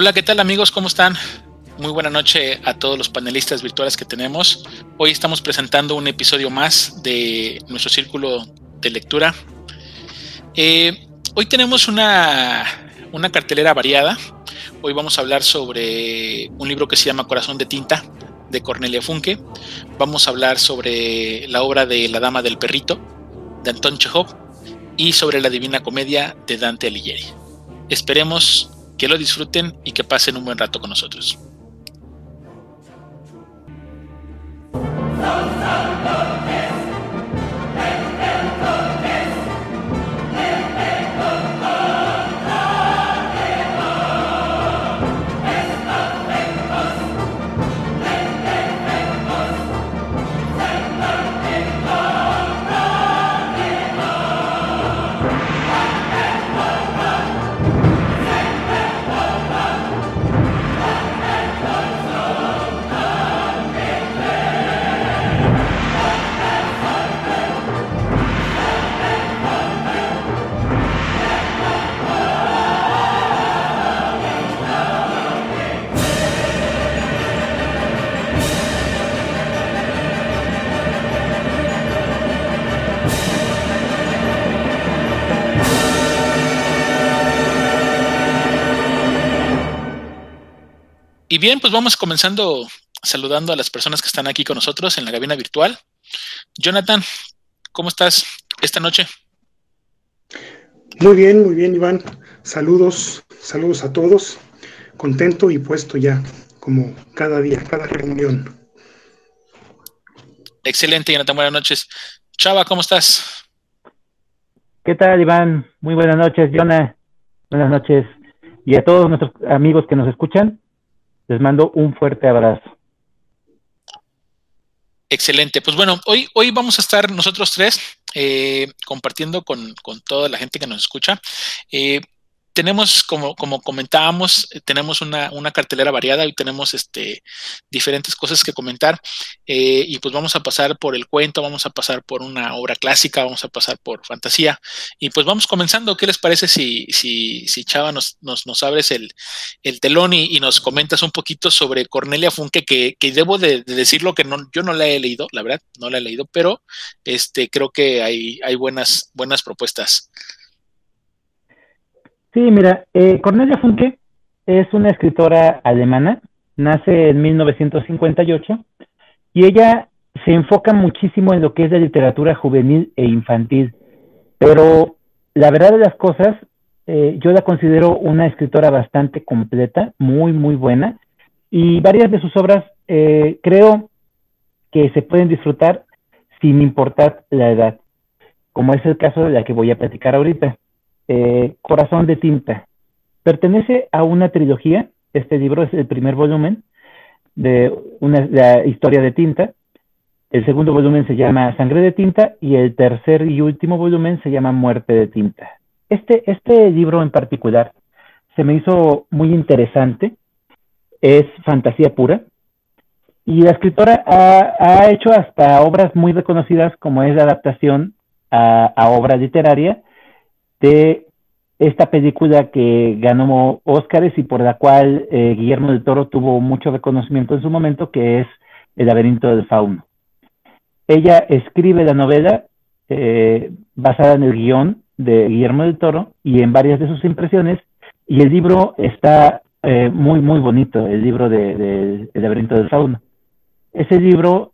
Hola, ¿qué tal amigos? ¿Cómo están? Muy buena noche a todos los panelistas virtuales que tenemos. Hoy estamos presentando un episodio más de nuestro círculo de lectura. Eh, hoy tenemos una, una cartelera variada. Hoy vamos a hablar sobre un libro que se llama Corazón de Tinta de Cornelia Funke. Vamos a hablar sobre la obra de La Dama del Perrito de Anton Chekhov y sobre la Divina Comedia de Dante Alighieri. Esperemos que lo disfruten y que pasen un buen rato con nosotros. Y bien, pues vamos comenzando saludando a las personas que están aquí con nosotros en la cabina virtual. Jonathan, ¿cómo estás esta noche? Muy bien, muy bien, Iván. Saludos, saludos a todos. Contento y puesto ya, como cada día, cada reunión. Excelente, Jonathan, buenas noches. Chava, ¿cómo estás? ¿Qué tal, Iván? Muy buenas noches, Jonah. Buenas noches. Y a todos nuestros amigos que nos escuchan, les mando un fuerte abrazo. Excelente. Pues bueno, hoy, hoy vamos a estar nosotros tres eh, compartiendo con, con, toda la gente que nos escucha. Eh, tenemos, como, como comentábamos, eh, tenemos una, una, cartelera variada y tenemos este, diferentes cosas que comentar. Eh, y pues vamos a pasar por el cuento, vamos a pasar por una obra clásica, vamos a pasar por fantasía. Y pues vamos comenzando. ¿Qué les parece si, si, si Chava nos, nos, nos abres el, el telón y, y, nos comentas un poquito sobre Cornelia Funke, que, que debo de, de, decirlo que no, yo no la he leído, la verdad, no la he leído, pero este, creo que hay, hay buenas, buenas propuestas. Sí, mira, eh, Cornelia Funke es una escritora alemana, nace en 1958 y ella se enfoca muchísimo en lo que es la literatura juvenil e infantil, pero la verdad de las cosas, eh, yo la considero una escritora bastante completa, muy, muy buena, y varias de sus obras eh, creo que se pueden disfrutar sin importar la edad, como es el caso de la que voy a platicar ahorita. Eh, Corazón de Tinta. Pertenece a una trilogía, este libro es el primer volumen de una, la historia de tinta, el segundo volumen se llama Sangre de Tinta y el tercer y último volumen se llama Muerte de Tinta. Este, este libro en particular se me hizo muy interesante, es fantasía pura, y la escritora ha, ha, hecho hasta obras muy reconocidas como es la adaptación a, a obra literaria de esta película que ganó Óscares y por la cual eh, Guillermo del Toro tuvo mucho reconocimiento en su momento, que es El laberinto del fauno. Ella escribe la novela eh, basada en el guion de Guillermo del Toro y en varias de sus impresiones, y el libro está eh, muy, muy bonito, el libro de, El laberinto del fauno. Ese libro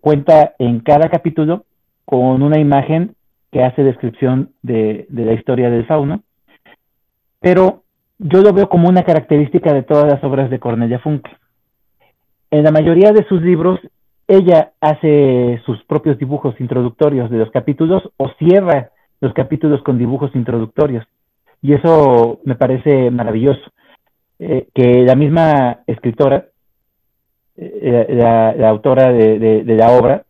cuenta en cada capítulo con una imagen que hace descripción de, la historia del fauno, pero yo lo veo como una característica de todas las obras de Cornelia Funke. En la mayoría de sus libros, ella hace sus propios dibujos introductorios de los capítulos o cierra los capítulos con dibujos introductorios. Y eso me parece maravilloso. Eh, que la misma escritora, eh, la, autora de la obra,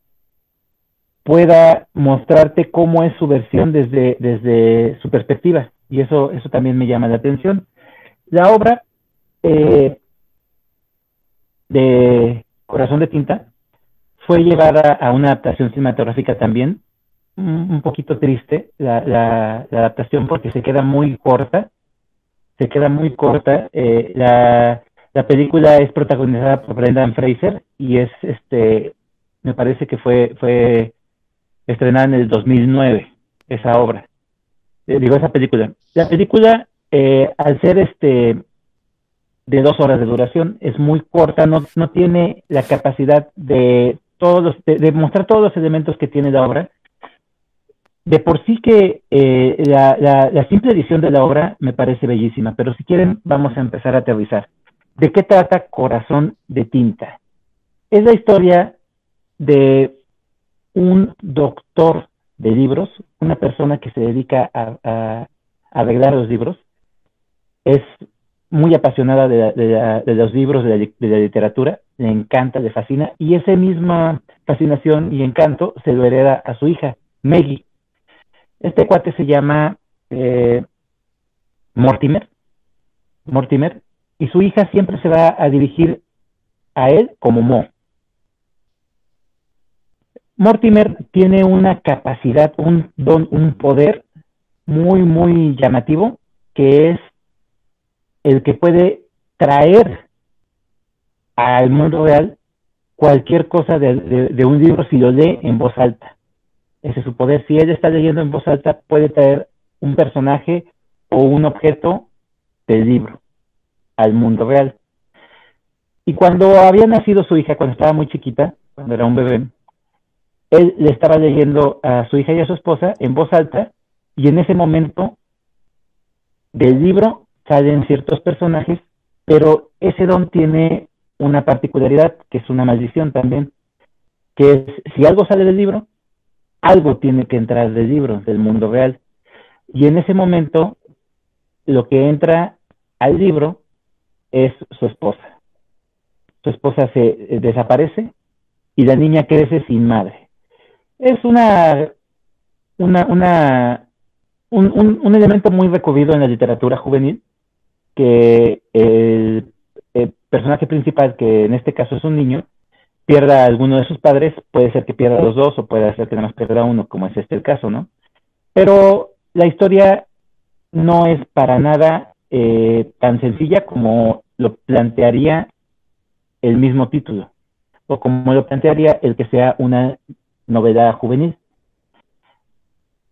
pueda mostrarte cómo es su versión desde, desde su perspectiva. Y eso, eso también me llama la atención. La obra eh, de Corazón de Tinta fue llevada a una adaptación cinematográfica también, un, poquito triste la, la, la, adaptación porque se queda muy corta. se queda muy corta. Eh, la, la película es protagonizada por Brendan Fraser y es, este, me parece que fue, fue estrenada en el 2009, esa obra. Eh, digo, esa película. La película, eh, al ser este de dos horas de duración, es muy corta, no, no tiene la capacidad de todos de, mostrar todos los elementos que tiene la obra. De por sí que eh, la, la, simple edición de la obra me parece bellísima, pero si quieren vamos a empezar a aterrizar. ¿De qué trata Corazón de Tinta? Es la historia de un doctor de libros, una persona que se dedica a, a, arreglar los libros, es muy apasionada de, los libros, de la, literatura, le encanta, le fascina, y esa misma fascinación y encanto se lo hereda a su hija, Maggie. Este cuate se llama eh, Mortimer, Mortimer, y su hija siempre se va a dirigir a él como Mo. Mortimer tiene una capacidad, un don, un poder muy, muy llamativo, que es el que puede traer al mundo real cualquier cosa de, un libro si lo lee en voz alta. Ese es su poder. Si él está leyendo en voz alta, puede traer un personaje o un objeto del libro al mundo real. Y cuando había nacido su hija, cuando estaba muy chiquita, cuando era un bebé, él le estaba leyendo a su hija y a su esposa en voz alta y en ese momento del libro salen ciertos personajes, pero ese don tiene una particularidad que es una maldición también, que es si algo sale del libro, algo tiene que entrar del libro, del mundo real. Y en ese momento lo que entra al libro es su esposa. Su esposa se eh, desaparece y la niña crece sin madre es una, una, una un, un, elemento muy recurrido en la literatura juvenil, que el, personaje principal, que en este caso es un niño, pierda a alguno de sus padres, puede ser que pierda a los dos o puede ser que nada más pierda uno, como es este el caso, ¿no? Pero la historia no es para nada eh, tan sencilla como lo plantearía el mismo título, o como lo plantearía el que sea una novela juvenil.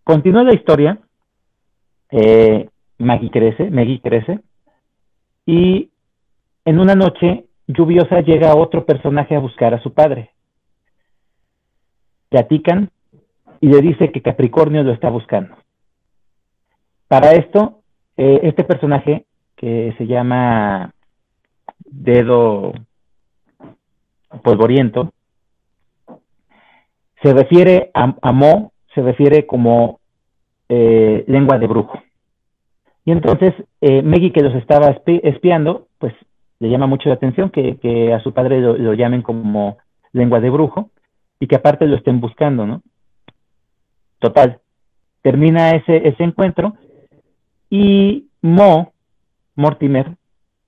Continúa la historia, eh, Maggie crece, Maggie crece, y en una noche lluviosa llega otro personaje a buscar a su padre. Platican y le dice que Capricornio lo está buscando. Para esto, eh, este personaje, que se llama Dedo Polvoriento, se refiere a, Mo, se refiere como eh, lengua de brujo. Y entonces eh, Maggie, que los estaba espiando, pues le llama mucho la atención que, a su padre lo, llamen como lengua de brujo y que aparte lo estén buscando, ¿no? Total, termina ese, ese encuentro y Mo, Mortimer,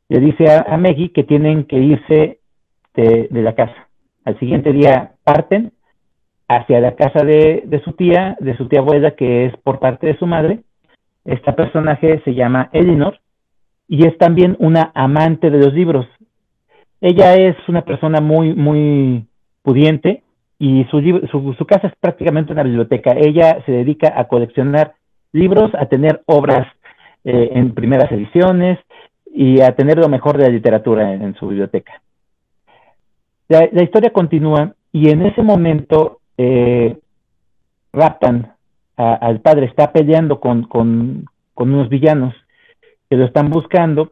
le dice a, a Maggie que tienen que irse de la casa. Al siguiente día parten hacia la casa de, su tía, de su tía abuela, que es por parte de su madre. Esta personaje se llama Elinor y es también una amante de los libros. Ella es una persona muy, muy pudiente y su, su, casa es prácticamente una biblioteca. Ella se dedica a coleccionar libros, a tener obras eh, en primeras ediciones y a tener lo mejor de la literatura en, su biblioteca. La, la, historia continúa y en ese momento eh, raptan al padre, está peleando con, con, unos villanos que lo están buscando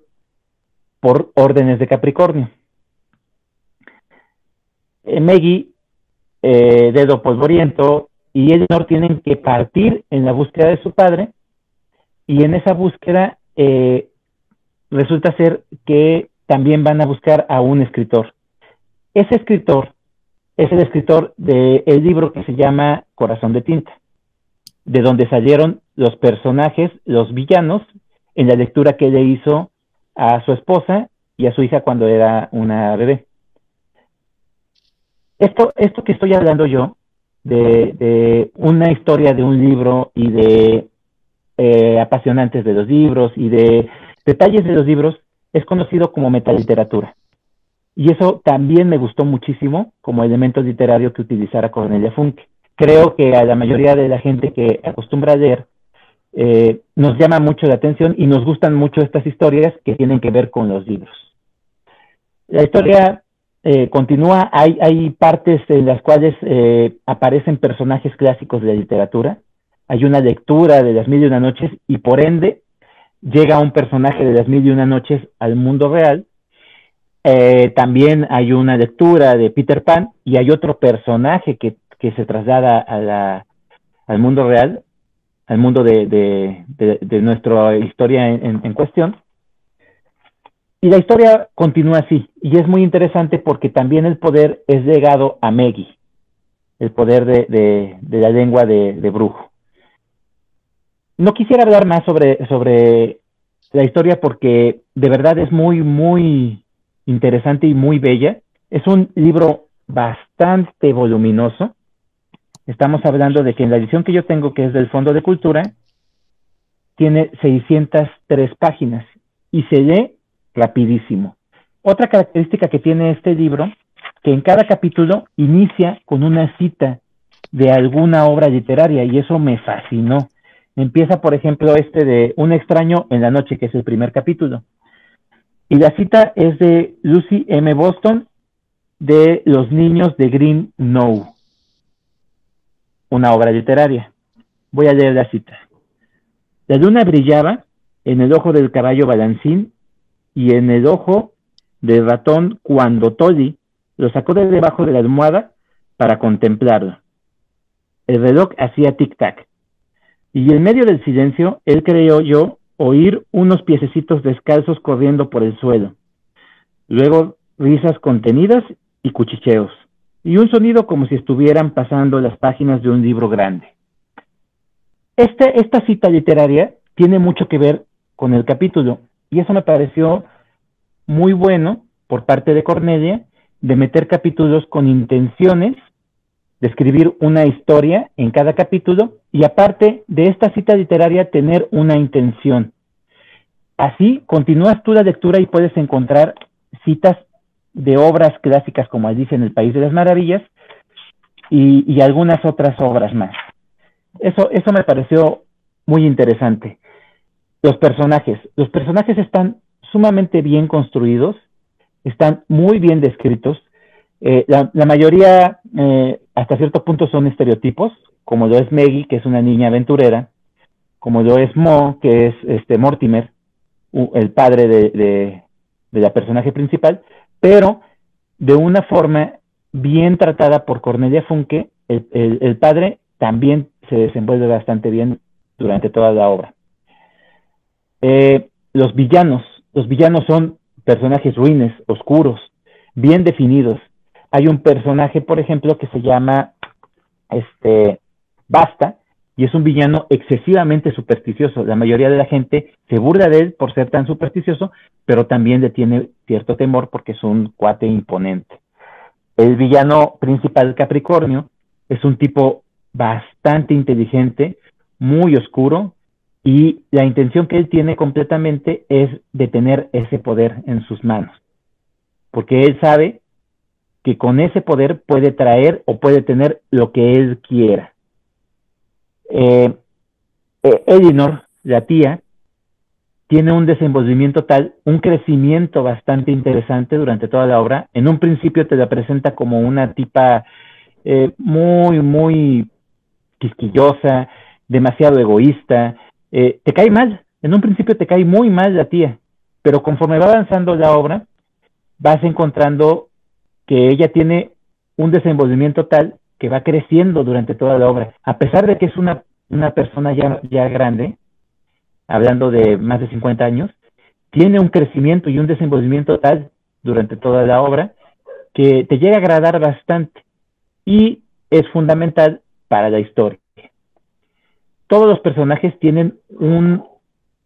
por órdenes de Capricornio. Eh, Meggy, eh, Dedo Polvoriento y Eleanor tienen que partir en la búsqueda de su padre y en esa búsqueda eh, resulta ser que también van a buscar a un escritor. Ese escritor es el escritor del libro que se llama Corazón de Tinta, de donde salieron los personajes, los villanos, en la lectura que le hizo a su esposa y a su hija cuando era una bebé. Esto, esto que estoy hablando yo, de, una historia de un libro y de eh, apasionantes de los libros y de detalles de los libros, es conocido como metaliteratura. Y eso también me gustó muchísimo como elemento literario que utilizara Cornelia Funke. Creo que a la mayoría de la gente que acostumbra a leer eh, nos llama mucho la atención y nos gustan mucho estas historias que tienen que ver con los libros. La historia eh, continúa, hay, hay partes en las cuales eh, aparecen personajes clásicos de la literatura, hay una lectura de las mil y una noches y por ende llega un personaje de las mil y una noches al mundo real eh, también hay una lectura de Peter Pan y hay otro personaje que, se traslada a la, al mundo real, al mundo de, de, nuestra historia en, cuestión. Y la historia continúa así, y es muy interesante porque también el poder es legado a Meggy, el poder de, la lengua de, brujo. No quisiera hablar más sobre, sobre la historia porque de verdad es muy, muy interesante y muy bella. Es un libro bastante voluminoso. Estamos hablando de que en la edición que yo tengo, que es del Fondo de Cultura, tiene 603 páginas y se lee rapidísimo. Otra característica que tiene este libro, que en cada capítulo inicia con una cita de alguna obra literaria y eso me fascinó. Empieza, por ejemplo, este de Un extraño en la noche, que es el primer capítulo. Y la cita es de Lucy M. Boston de Los niños de Green No, una obra literaria. Voy a leer la cita. La luna brillaba en el ojo del caballo balancín y en el ojo del ratón cuando Tolly lo sacó de debajo de la almohada para contemplarlo. El reloj hacía tic-tac. Y en medio del silencio, él creyó yo oír unos piececitos descalzos corriendo por el suelo, luego risas contenidas y cuchicheos, y un sonido como si estuvieran pasando las páginas de un libro grande. Este, esta cita literaria tiene mucho que ver con el capítulo, y eso me pareció muy bueno por parte de Cornelia, de meter capítulos con intenciones escribir una historia en cada capítulo y aparte de esta cita literaria tener una intención. Así continúas tú la lectura y puedes encontrar citas de obras clásicas como dice en El País de las Maravillas y, algunas otras obras más. Eso, eso me pareció muy interesante. Los personajes. Los personajes están sumamente bien construidos, están muy bien descritos. Eh, la, mayoría, eh, hasta cierto punto, son estereotipos, como lo es Maggie, que es una niña aventurera, como lo es Mo, que es este Mortimer, el padre de, la personaje principal, pero de una forma bien tratada por Cornelia Funke, el, padre también se desenvuelve bastante bien durante toda la obra. Eh, los villanos, los villanos son personajes ruines, oscuros, bien definidos. Hay un personaje, por ejemplo, que se llama este Basta, y es un villano excesivamente supersticioso. La mayoría de la gente se burla de él por ser tan supersticioso, pero también le tiene cierto temor porque es un cuate imponente. El villano principal, Capricornio, es un tipo bastante inteligente, muy oscuro, y la intención que él tiene completamente es de tener ese poder en sus manos, porque él sabe que con ese poder puede traer o puede tener lo que él quiera. Eh, eh, Elinor, la tía, tiene un desenvolvimiento tal, un crecimiento bastante interesante durante toda la obra. En un principio te la presenta como una tipa eh, muy, muy quisquillosa, demasiado egoísta. Eh, te cae mal, en un principio te cae muy mal la tía, pero conforme va avanzando la obra, vas encontrando que ella tiene un desenvolvimiento tal que va creciendo durante toda la obra. A pesar de que es una, una persona ya, ya grande, hablando de más de 50 años, tiene un crecimiento y un desenvolvimiento tal durante toda la obra que te llega a agradar bastante y es fundamental para la historia. Todos los personajes tienen un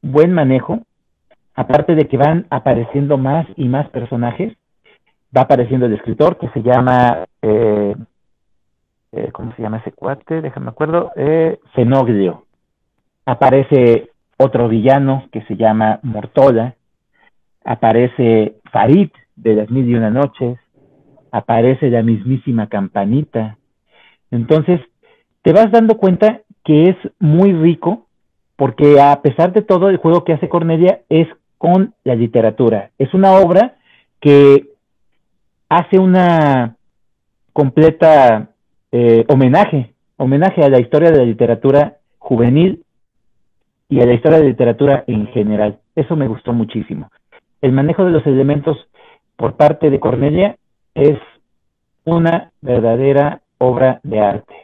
buen manejo, aparte de que van apareciendo más y más personajes, va apareciendo el escritor que se llama eh, eh, ¿cómo se llama ese cuate? Déjame acuerdo, eh, Aparece otro villano que se llama Mortola, aparece Farid de las mil y una noches, aparece la mismísima campanita. Entonces, te vas dando cuenta que es muy rico porque a pesar de todo el juego que hace Cornelia es con la literatura. Es una obra que hace una completa eh, homenaje, homenaje a la historia de la literatura juvenil y a la historia de la literatura en general. Eso me gustó muchísimo. El manejo de los elementos por parte de Cornelia es una verdadera obra de arte.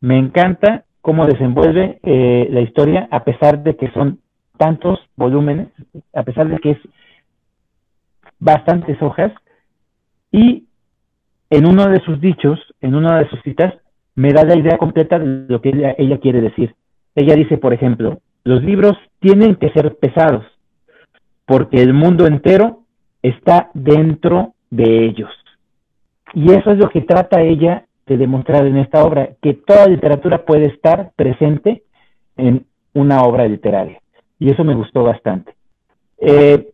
Me encanta cómo desenvuelve eh, la historia a pesar de que son tantos volúmenes, a pesar de que es bastantes hojas, y en uno de sus dichos, en una de sus citas, me da la idea completa de lo que ella, quiere decir. Ella dice, por ejemplo, los libros tienen que ser pesados, porque el mundo entero está dentro de ellos. Y eso es lo que trata ella de demostrar en esta obra, que toda literatura puede estar presente en una obra literaria. Y eso me gustó bastante. Eh,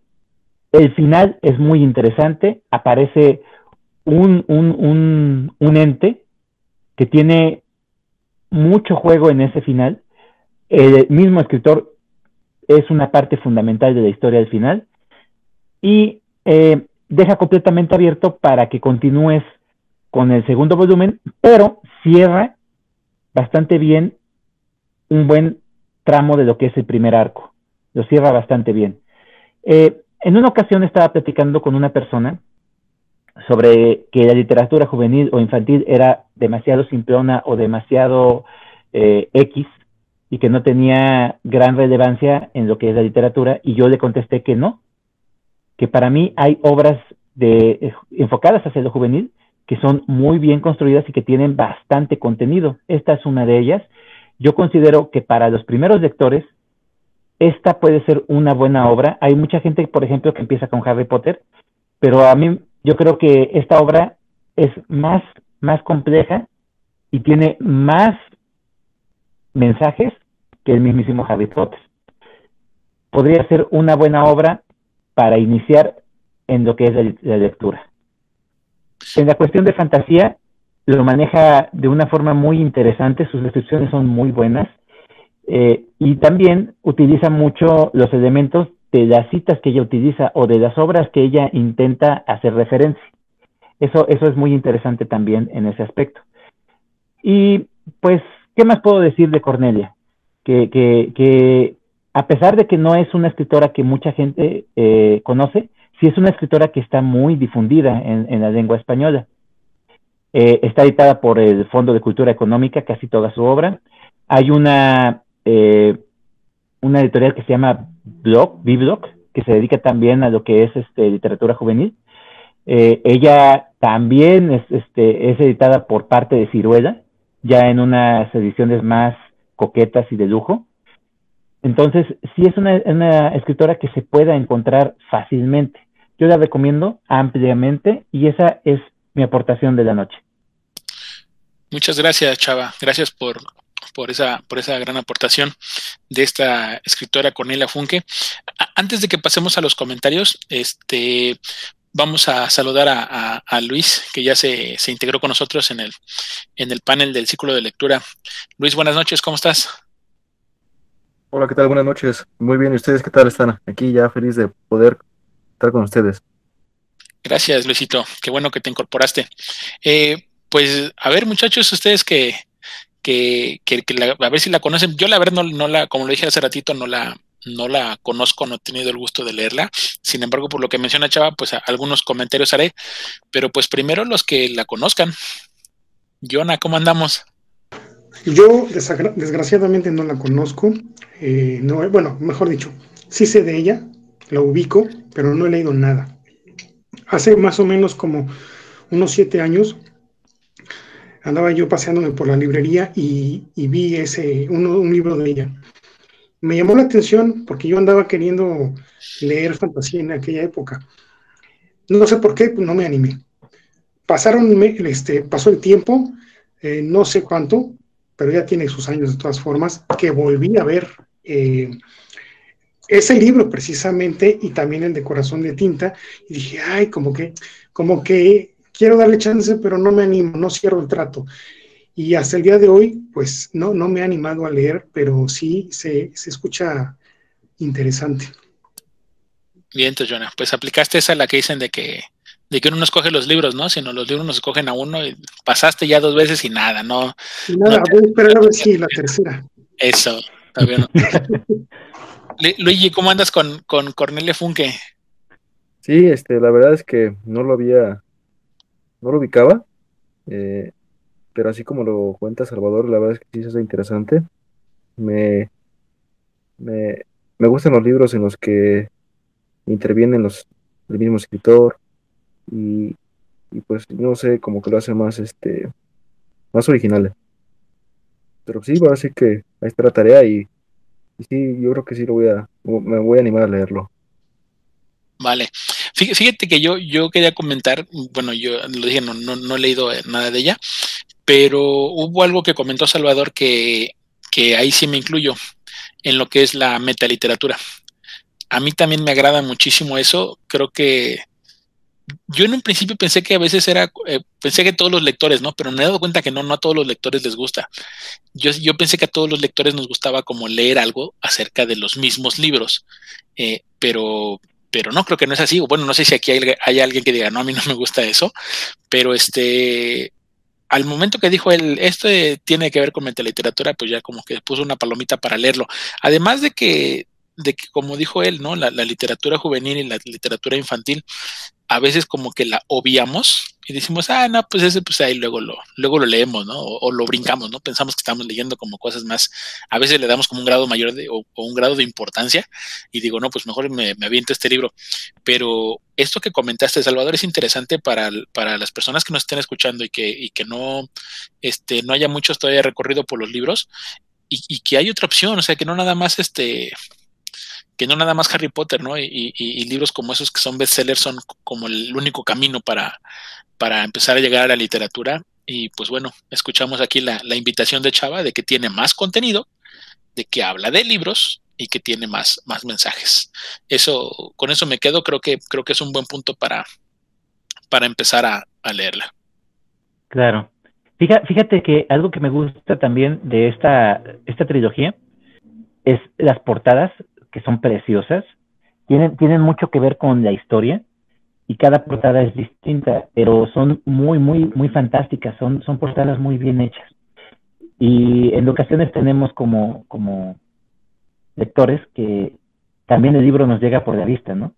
el final es muy interesante, aparece un, un, un, ente que tiene mucho juego en ese final. El mismo escritor es una parte fundamental de la historia del final y eh, deja completamente abierto para que continúes con el segundo volumen, pero cierra bastante bien un buen tramo de lo que es el primer arco. Lo cierra bastante bien. Eh, en una ocasión estaba platicando con una persona sobre que la literatura juvenil o infantil era demasiado simplona o demasiado eh, X y que no tenía gran relevancia en lo que es la literatura y yo le contesté que no, que para mí hay obras de, eh, enfocadas hacia lo juvenil que son muy bien construidas y que tienen bastante contenido. Esta es una de ellas. Yo considero que para los primeros lectores, esta puede ser una buena obra. Hay mucha gente, por ejemplo, que empieza con Harry Potter, pero a mí yo creo que esta obra es más, más compleja y tiene más mensajes que el mismísimo Harry Potter. Podría ser una buena obra para iniciar en lo que es la lectura. En la cuestión de fantasía, lo maneja de una forma muy interesante, sus descripciones son muy buenas eh, y también utiliza mucho los elementos de las citas que ella utiliza o de las obras que ella intenta hacer referencia. Eso, eso es muy interesante también en ese aspecto. Y pues, ¿qué más puedo decir de Cornelia? Que, que, a pesar de que no es una escritora que mucha gente eh, conoce, sí es una escritora que está muy difundida en, la lengua española. Eh, está editada por el Fondo de Cultura Económica, casi toda su obra. Hay una, eh, una editorial que se llama Blog, que se dedica también a lo que es este, literatura juvenil. Eh, ella también es, este, es editada por parte de Ciruela, ya en unas ediciones más coquetas y de lujo. Entonces, sí es una escritora que se pueda encontrar fácilmente. Yo la recomiendo ampliamente y esa es mi aportación de la noche. Muchas gracias, Chava. Gracias por, por, esa, por esa gran aportación de esta escritora Cornelia Funke. Antes de que pasemos a los comentarios, este, vamos a saludar a, Luis, que ya se, se, integró con nosotros en el, en el panel del ciclo de lectura. Luis, buenas noches, ¿cómo estás? Hola, ¿qué tal? Buenas noches. Muy bien, ¿y ustedes qué tal están? Aquí ya feliz de poder estar con ustedes. Gracias, Luisito. Qué bueno que te incorporaste. Eh, pues, a ver, muchachos, ustedes que, que, que, a ver si la conocen. Yo la verdad no, no, la, como lo dije hace ratito, no la, no la conozco, no he tenido el gusto de leerla. Sin embargo, por lo que menciona Chava, pues algunos comentarios haré. Pero pues primero los que la conozcan. Jonah, ¿cómo andamos? Yo desgraciadamente no la conozco. Eh, no, bueno, mejor dicho, sí sé de ella, la ubico, pero no he leído nada. Hace más o menos como unos siete años andaba yo paseándome por la librería y, vi ese, un libro de ella. Me llamó la atención porque yo andaba queriendo leer fantasía en aquella época. No sé por qué, pues no me animé. Pasaron, este, pasó el tiempo, eh, no sé cuánto, pero ya tiene sus años de todas formas, que volví a ver eh, ese libro precisamente y también el de Corazón de Tinta, y dije, ay, como que, como que quiero darle chance, pero no me animo, no cierro el trato. Y hasta el día de hoy, pues no, no me he animado a leer, pero sí se, se escucha interesante. Bien, entonces, Jonah, pues aplicaste esa la que dicen de que de que uno no escoge los libros, ¿no? Sino los libros nos escogen a uno y pasaste ya dos veces y nada, ¿no? Y nada, no te- voy a esperar a ver si la tercera. Eso, está bien. Lu- Luigi, ¿cómo andas con, con Cornelia Funke? Sí, este, la verdad es que no lo había, no lo ubicaba, eh, pero así como lo cuenta Salvador, la verdad es que sí hace interesante. Me, me, me gustan los libros en los que intervienen los, el mismo escritor y, pues no sé, como que lo hace más, este, más original. Pero sí, va así que ahí está la tarea y sí, yo creo que sí lo voy a, me voy a animar a leerlo. Vale. Fí- Fíjate que yo, yo quería comentar, bueno, yo lo dije, no, no, no he leído eh, nada de ella, pero hubo algo que comentó Salvador que, que ahí sí me incluyo en lo que es la metaliteratura. A mí también me agrada muchísimo eso. Creo que yo en un principio pensé que a veces era, eh, pensé que todos los lectores, ¿no? Pero me he dado cuenta que no, no a todos los lectores les gusta. Yo, yo pensé que a todos los lectores nos gustaba como leer algo acerca de los mismos libros, eh, pero, pero no creo que no es así. Bueno, no sé si aquí hay, alguien que diga, no, a mí no me gusta eso, pero este, al momento que dijo él, esto eh, tiene que ver con literatura, pues ya como que puso una palomita para leerlo. Además de que, de que como dijo él, ¿no? La, la literatura juvenil y la literatura infantil, a veces como que la obviamos y decimos, ah, no, pues ese, pues ahí luego lo, luego lo leemos, ¿no? O, lo brincamos, ¿no? Pensamos que estamos leyendo como cosas más, a veces le damos como un grado mayor de, o, o un grado de importancia y digo, no, pues mejor me, me aviento este libro. Pero esto que comentaste, Salvador, es interesante para, para las personas que nos estén escuchando y que, y que no, este, no haya muchos todavía recorrido por los libros y, y que hay otra opción, o sea, que no nada más este, que no nada más Harry Potter, ¿no? Y, libros como esos que son bestsellers son como el único camino para, para empezar a llegar a la literatura. Y pues bueno, escuchamos aquí la, la, invitación de Chava de que tiene más contenido, de que habla de libros y que tiene más, más mensajes. Eso, con eso me quedo, creo que, creo que es un buen punto para, para empezar a, a leerla. Claro. Fíjate, fíjate que algo que me gusta también de esta, esta trilogía es las portadas que son preciosas, tienen, tienen mucho que ver con la historia y cada portada es distinta, pero son muy, muy, muy fantásticas, son, son portadas muy bien hechas. Y en ocasiones tenemos como, como lectores que también el libro nos llega por la vista, ¿no?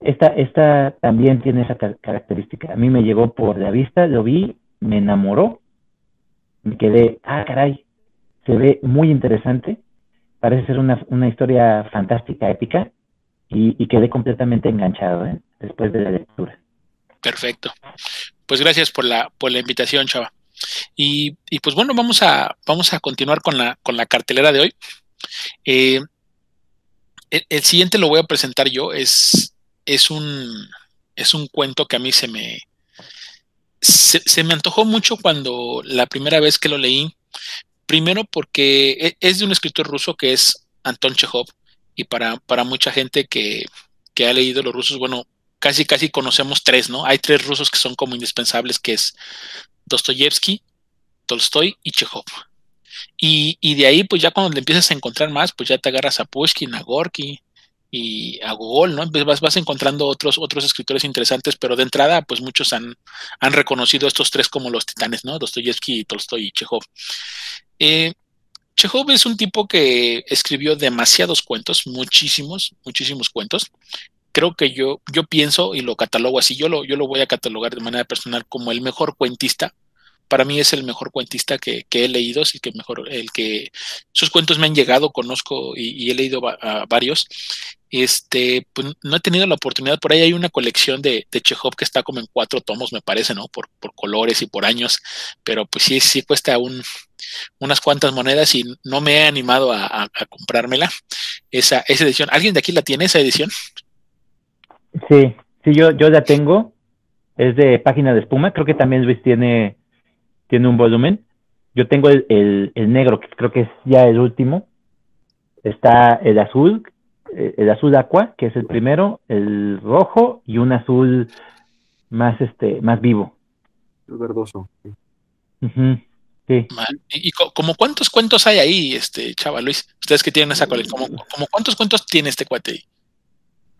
Esta, esta también tiene esa característica. A mí me llegó por la vista, lo vi, me enamoró, me quedé, ah, caray, se ve muy interesante parece ser una, una historia fantástica, épica, y, quedé completamente enganchado ¿eh? después de la lectura. Perfecto. Pues gracias por la, por la invitación, Chava. Y, y, pues bueno, vamos a, vamos a continuar con la, con la cartelera de hoy. Eh, el, siguiente lo voy a presentar yo. Es, es, un, es un cuento que a mí se me, se me antojó mucho cuando la primera vez que lo leí Primero porque es de un escritor ruso que es Anton Chekhov y para, para mucha gente que, que, ha leído los rusos, bueno, casi casi conocemos tres, ¿no? Hay tres rusos que son como indispensables, que es Dostoyevsky, Tolstoy y Chekhov. Y, y, de ahí, pues ya cuando le empiezas a encontrar más, pues ya te agarras a Pushkin, a Gorky y a Gogol, ¿no? Vas, vas encontrando otros, otros escritores interesantes, pero de entrada, pues muchos han, han reconocido estos tres como los titanes, ¿no? Dostoyevsky, Tolstoy y Chekhov. Eh, es un tipo que escribió demasiados cuentos, muchísimos, muchísimos cuentos. Creo que yo, yo pienso y lo catalogo así, yo lo, yo lo voy a catalogar de manera personal como el mejor cuentista. Para mí es el mejor cuentista que, he leído, sí que mejor, el que sus cuentos me han llegado, conozco y, he leído varios. Este, pues no he tenido la oportunidad, por ahí hay una colección de, de Chekhov que está como en cuatro tomos, me parece, ¿no? Por, por colores y por años, pero pues sí, sí cuesta un, unas cuantas monedas y no me he animado a, comprármela, esa, esa edición. ¿Alguien de aquí la tiene, esa edición? Sí, sí, yo, yo la tengo, es de página de espuma, creo que también Luis tiene, tiene un volumen. Yo tengo el, el, el negro, que creo que es ya el último, Está el azul, eh, el azul aqua, que es el primero, el rojo y un azul más este más vivo. El verdoso. sí. Man, ¿Y, y co- como cuántos cuentos hay ahí, este chava Luis? Ustedes que tienen esa colección, como, como cuántos cuentos tiene este cuate ahí?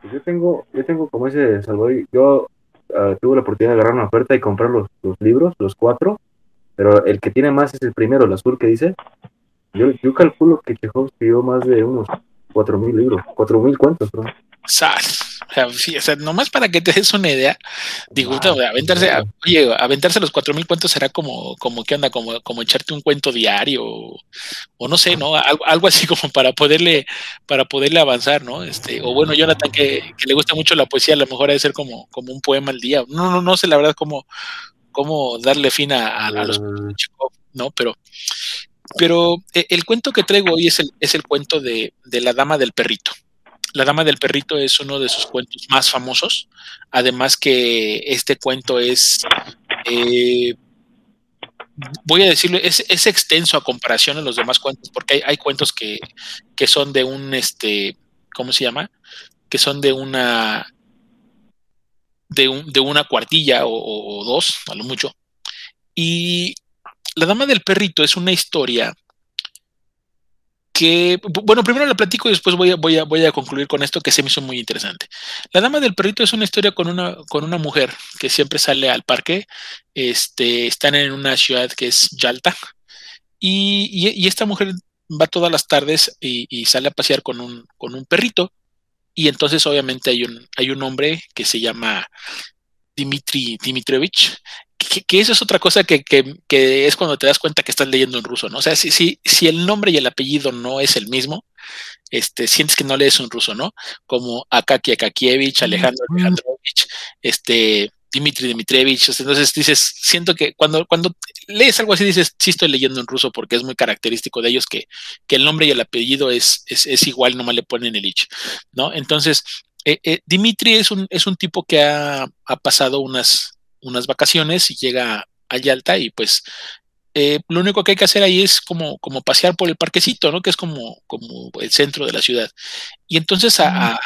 Pues yo tengo, yo tengo como ese Salvador, yo ah, tuve la oportunidad de agarrar una oferta y comprar los, los libros, los cuatro, pero el que tiene más es el primero, el azul que dice. Yo, yo calculo que Chekhov escribió más de unos cuatro mil libros, cuatro mil cuentos, perdón. Sas. O sea, sí, o sea, nomás para que te des una idea, digo, puta, aventarse, a- oye, aventarse los cuatro mil cuentos será como, como que anda, como, como echarte un cuento diario, o, o no sé, ¿no? Algo, algo así como para poderle, para poderle avanzar, ¿no? Este, o bueno, Jonathan, que, que le gusta mucho la poesía, a lo mejor ha de ser como, como un poema al día. No, no, no sé la verdad cómo, cómo darle fin a, a- a los Chekhov, ¿no? Pero, pero eh, el cuento que traigo hoy es el, es el cuento de, de la dama del perrito. La Dama del Perrito es uno de sus cuentos más famosos. Además que este cuento es, eh, voy a decirlo, es, es extenso a comparación a los demás cuentos, porque hay, hay cuentos que, que son de un, este, ¿cómo se llama? Que son de una, de, un, de una cuartilla o, dos, a lo mucho. Y La Dama del Perrito es una historia que, bu- bueno, primero la platico y después voy a, voy, a, voy a concluir con esto que se me hizo muy interesante. La Dama del Perrito es una historia con una, con una mujer que siempre sale al parque. Este, están en una ciudad que es Yalta. Y, y- y esta mujer va todas las tardes y, y sale a pasear con un, con un perrito. Y entonces obviamente hay un, hay un hombre que se llama Dimitri Dimitrievich, que, que eso es otra cosa que, que- que es cuando te das cuenta que estás leyendo en ruso, ¿no? O sea, si, si, si el nombre y el apellido no es el mismo, este, sientes que no lees un ruso, ¿no? Como Akaki Akakievich, Alejandro Alejandrovich, este, Dimitri Dimitrievich, entonces dices, siento que cuando, cuando lees algo así dices, sí estoy leyendo en ruso porque es muy característico de ellos que, que el nombre y el apellido es, es, es igual, nomás le ponen el ich, ¿no? Entonces, eh, eh, Dimitri es un, es un tipo que ha, ha pasado unas, unas vacaciones y llega a Yalta y pues eh, lo único que hay que hacer ahí es como, como pasear por el parquecito, ¿no? Que es como, como el centro de la ciudad. Y entonces a,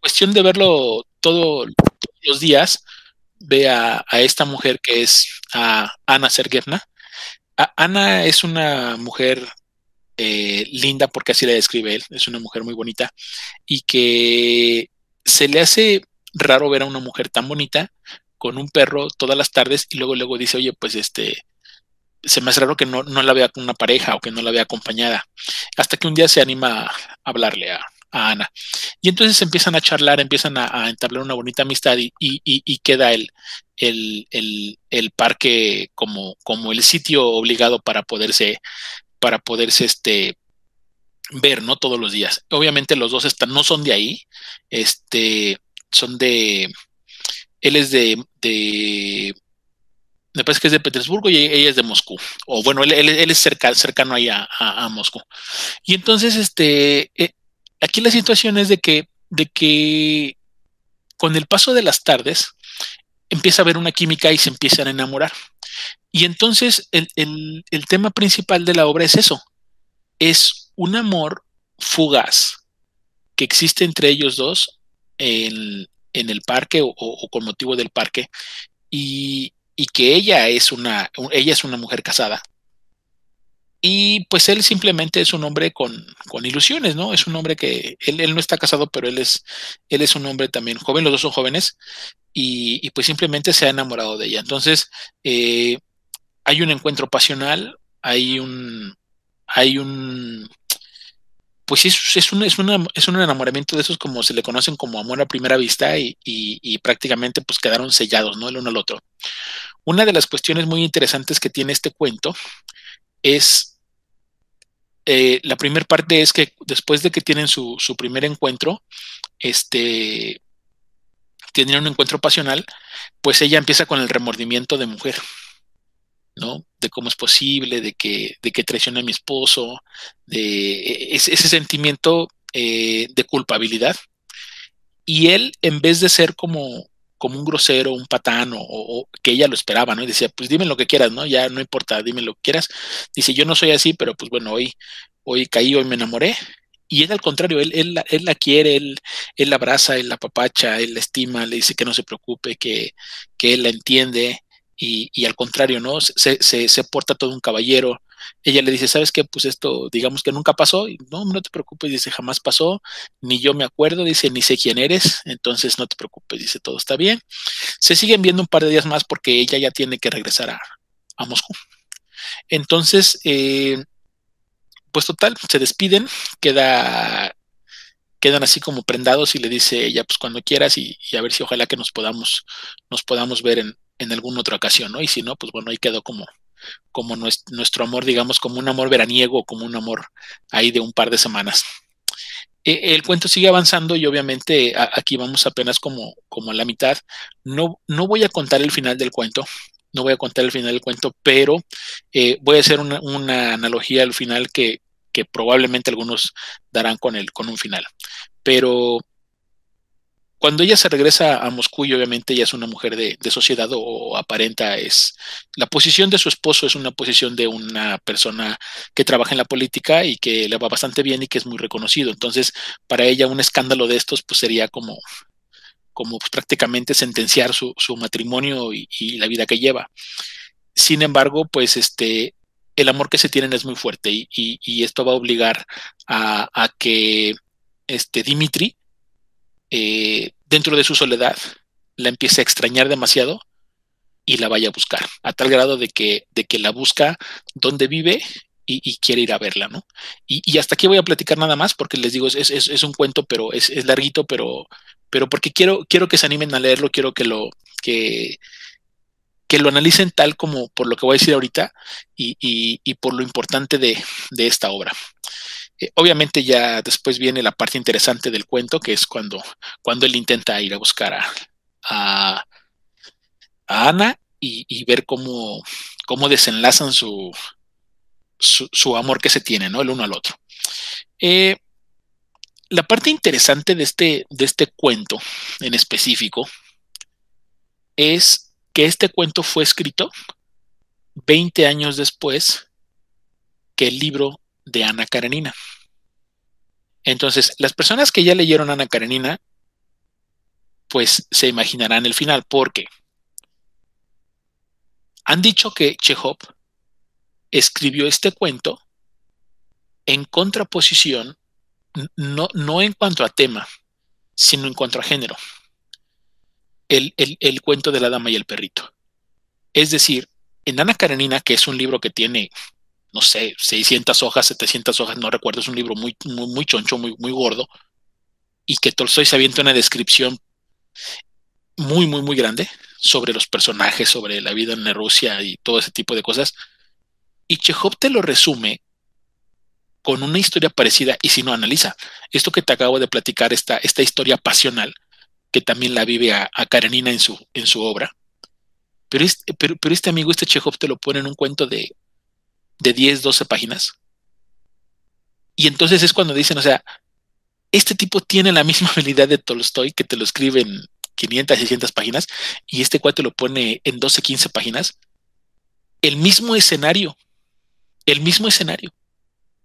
cuestión de verlo todo, todos los días, ve a, esta mujer que es a Ana Sergevna. Ana es una mujer eh, linda porque así la describe él, es una mujer muy bonita y que se le hace raro ver a una mujer tan bonita con un perro todas las tardes y luego luego dice, oye, pues este, se me hace raro que no, no la vea con una pareja o que no la vea acompañada. Hasta que un día se anima a hablarle a, Ana. Y entonces empiezan a charlar, empiezan a, entablar una bonita amistad y, queda el, el, el- parque como, como el sitio obligado para poderse, para poderse este, ver, ¿no? Todos los días. Obviamente los dos están, no son de ahí, este, son de, él es de, de me parece que es de Petersburgo y ella es de Moscú. O bueno, él, él- es cerca, cercano ahí a, a- a Moscú. Y entonces, este, eh, aquí la situación es de que, de que con el paso de las tardes empieza a haber una química y se empiezan a enamorar. Y entonces el, el- el tema principal de la obra es eso. Es un amor fugaz que existe entre ellos dos en, en el parque o, o- con motivo del parque y, y que ella es una ella es una mujer casada y pues él simplemente es un hombre con, con ilusiones, ¿no? Es un hombre que él, él no está casado, pero él es él es un hombre también joven, los dos son jóvenes y, y pues simplemente se ha enamorado de ella. Entonces eh, hay un encuentro pasional, hay un hay un pues es, es, un, es, es un enamoramiento de esos como se le conocen como amor a primera vista y, y, y prácticamente pues quedaron sellados, ¿no? El uno al otro. Una de las cuestiones muy interesantes que tiene este cuento es, eh, la primera parte es que después de que tienen su, su primer encuentro, este, tienen un encuentro pasional, pues ella empieza con el remordimiento de mujer, ¿no? De cómo es posible, de que, de que traiciona a mi esposo, de ese, ese sentimiento eh, de culpabilidad. Y él, en vez de ser como, como un grosero, un patán, o, o, que ella lo esperaba, ¿no? Y decía, pues dime lo que quieras, ¿no? Ya no importa, dime lo que quieras. Dice, yo no soy así, pero pues bueno, hoy, hoy caí, hoy me enamoré Y él al contrario, él, él, él la quiere, él, él la abraza, él la papacha, él la estima, le dice que no se preocupe, que, que él la entiende y, y al contrario, ¿no? Se, se, se, porta todo un caballero. Ella le dice, ¿sabes qué? Pues esto, digamos que nunca pasó. Y, no, no te preocupes, dice, jamás pasó, ni yo me acuerdo, dice, ni sé quién eres, entonces no te preocupes, dice, todo está bien. Se siguen viendo un par de días más porque ella ya tiene que regresar a, a Moscú. Entonces, eh, pues total, se despiden, queda, quedan así como prendados y le dice ella, pues cuando quieras y, y a ver si ojalá que nos podamos, nos podamos ver en, en, alguna otra ocasión, ¿no? Y si no, pues bueno, ahí quedó como, como nuestro, amor, digamos, como un amor veraniego, como un amor ahí de un par de semanas. E, el cuento sigue avanzando y obviamente aquí vamos apenas como, como a la mitad. No, no voy a contar el final del cuento, no voy a contar el final del cuento, pero eh, voy a hacer una, una, analogía al final que, que probablemente algunos darán con, el, con un final. Pero cuando ella se regresa a Moscú, y obviamente ella es una mujer de, de, sociedad o aparenta, es la posición de su esposo es una posición de una persona que trabaja en la política y que le va bastante bien y que es muy reconocido. Entonces, para ella un escándalo de estos pues sería como como pues, prácticamente sentenciar su, su matrimonio y, la vida que lleva. Sin embargo, pues este, el amor que se tienen es muy fuerte y, esto va a obligar a, a que este Dimitri, eh, dentro de su soledad, la empiece a extrañar demasiado y la vaya a buscar, a tal grado de que, de que la busca donde vive y, quiere ir a verla, ¿no? Y, hasta aquí voy a platicar nada más, porque les digo, es, es, es un cuento, pero es, es, larguito, pero, pero porque quiero, quiero que se animen a leerlo, quiero que lo, que, que lo analicen tal como por lo que voy a decir ahorita y, y por lo importante de, de esta obra. Eh, obviamente ya después viene la parte interesante del cuento, que es cuando, cuando él intenta ir a buscar a, Ana y, ver cómo, cómo desenlazan su, su, su, amor que se tiene, ¿no? El uno al otro. Eh, la parte interesante de este, de este cuento en específico es que este cuento fue escrito 20 años después que el libro de Ana Karenina. Entonces, las personas que ya leyeron Ana Karenina, pues se imaginarán el final, porque han dicho que Chekhov escribió este cuento en contraposición, no, no en cuanto a tema, sino en cuanto a género el, el, el, cuento de la dama y el perrito. Es decir, en Ana Karenina, que es un libro que tiene, no sé, 600 hojas, 700 hojas, no recuerdo, es un libro muy, muy, muy choncho, muy, muy gordo, y que Tolstoy se avienta una descripción muy, muy, muy grande sobre los personajes, sobre la vida en Rusia y todo ese tipo de cosas. Y Chekhov te lo resume con una historia parecida y si no analiza esto que te acabo de platicar, esta, esta historia pasional, que también la vive a, Karenina en su, en su obra. Pero este, pero este amigo, este Chekhov, te lo pone en un cuento de, de 10, 12 páginas. Y entonces es cuando dicen, o sea, este tipo tiene la misma habilidad de Tolstoy que te lo escribe en 500, 600 páginas y este cuate lo pone en 12, 15 páginas. El mismo escenario, el mismo escenario.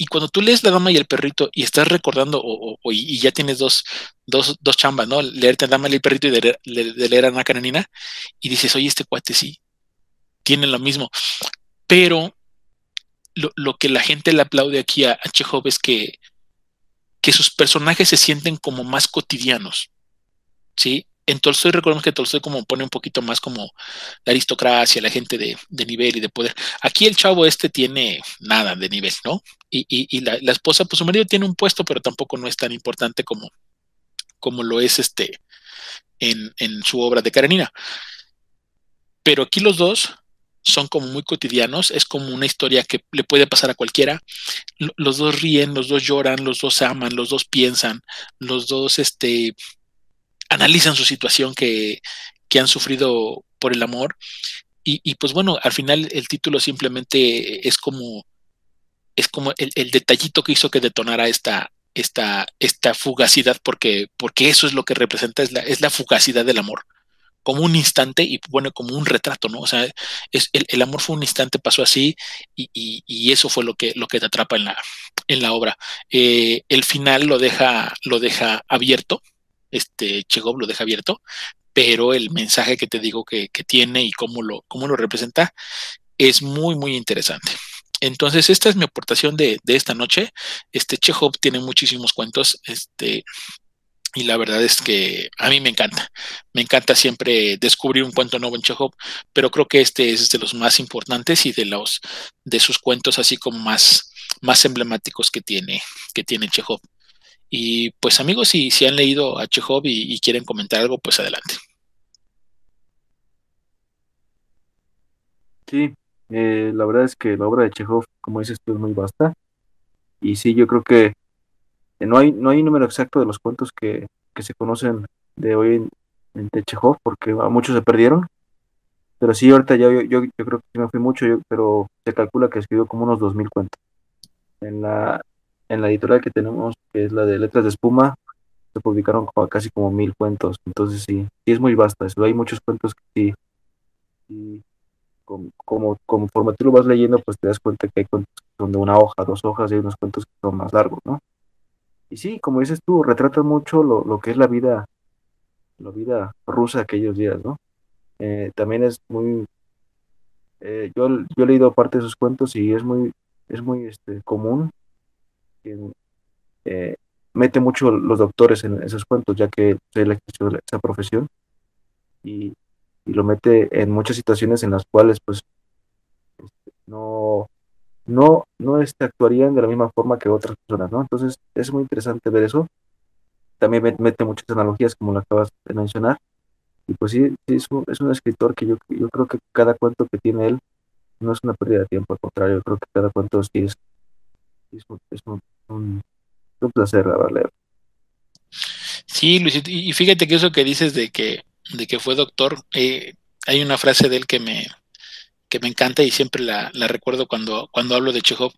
Y cuando tú lees La Dama y el Perrito y estás recordando, o, o, y ya tienes dos, dos, dos chambas, ¿no? Leerte La Dama y el Perrito y de, de, de leer a Ana Karenina, y dices, oye, este cuate sí, tiene lo mismo. Pero lo, lo que la gente le aplaude aquí a, a es que, que sus personajes se sienten como más cotidianos, ¿sí? en Tolstoy recordemos que Tolstoy como pone un poquito más como la aristocracia, la gente de, de nivel y de poder. Aquí el chavo este tiene nada de nivel, ¿no? Y, y, y la, la, esposa, pues su marido tiene un puesto, pero tampoco no es tan importante como, como lo es este en, en su obra de Karenina. Pero aquí los dos son como muy cotidianos, es como una historia que le puede pasar a cualquiera. Los dos ríen, los dos lloran, los dos aman, los dos piensan, los dos este, analizan su situación que, que han sufrido por el amor. Y, y, pues bueno, al final el título simplemente es como, es como el, el detallito que hizo que detonara esta, esta, esta fugacidad, porque, porque eso es lo que representa, es la, es la fugacidad del amor como un instante y pone como un retrato, ¿no? O sea, es, el, amor fue un instante, pasó así y, y, eso fue lo que, lo que te atrapa en la, en la obra. Eh, el final lo deja, lo deja abierto, este Chekhov lo deja abierto, pero el mensaje que te digo que, que tiene y cómo lo, cómo lo representa es muy, muy interesante. Entonces, esta es mi aportación de, de, esta noche. Este Chekhov tiene muchísimos cuentos. Este, y la verdad es que a mí me encanta. Me encanta siempre descubrir un cuento nuevo en Chekhov, pero creo que este es de los más importantes y de los de sus cuentos así como más, más emblemáticos que tiene, que tiene Chekhov. Y pues amigos, si, si han leído a Chekhov y, quieren comentar algo, pues adelante. Sí, eh, la verdad es que la obra de Chekhov, como dices tú, es muy vasta. Y sí, yo creo que no hay, no hay número exacto de los cuentos que, se conocen de hoy en, en Chekhov, porque muchos se perdieron. Pero sí, ahorita ya yo, yo, creo que me fui mucho, pero se calcula que escribió como unos 2.000 cuentos. En la, en la editorial que tenemos, que es la de Letras de Espuma, se publicaron casi como mil cuentos. Entonces sí, sí es muy vasta. Hay muchos cuentos que sí, como, como, conforme tú lo vas leyendo, pues te das cuenta que hay cuentos que son de una hoja, dos hojas, y hay unos cuentos que son más largos, ¿no? Y sí, como dices tú, retrata mucho lo, lo que es la vida, la vida rusa aquellos días, ¿no? Eh, también es muy, eh, yo, yo he leído parte de sus cuentos y es muy, es muy este, común que eh, mete mucho los doctores en esos cuentos, ya que él ejerció esa profesión y, y, lo mete en muchas situaciones en las cuales pues este, no no, no este, actuarían de la misma forma que otras personas, ¿no? Entonces es muy interesante ver eso. También mete muchas analogías, como lo acabas de mencionar. Y pues sí, es, un, es, un, escritor que yo, yo creo que cada cuento que tiene él no es una pérdida de tiempo, al contrario, yo creo que cada cuento sí es, es, un, un, placer leer. Sí, Luis, y fíjate que eso que dices de que, de que fue doctor, eh, hay una frase de él que me, que me encanta y siempre la, recuerdo cuando, hablo de Chekhov,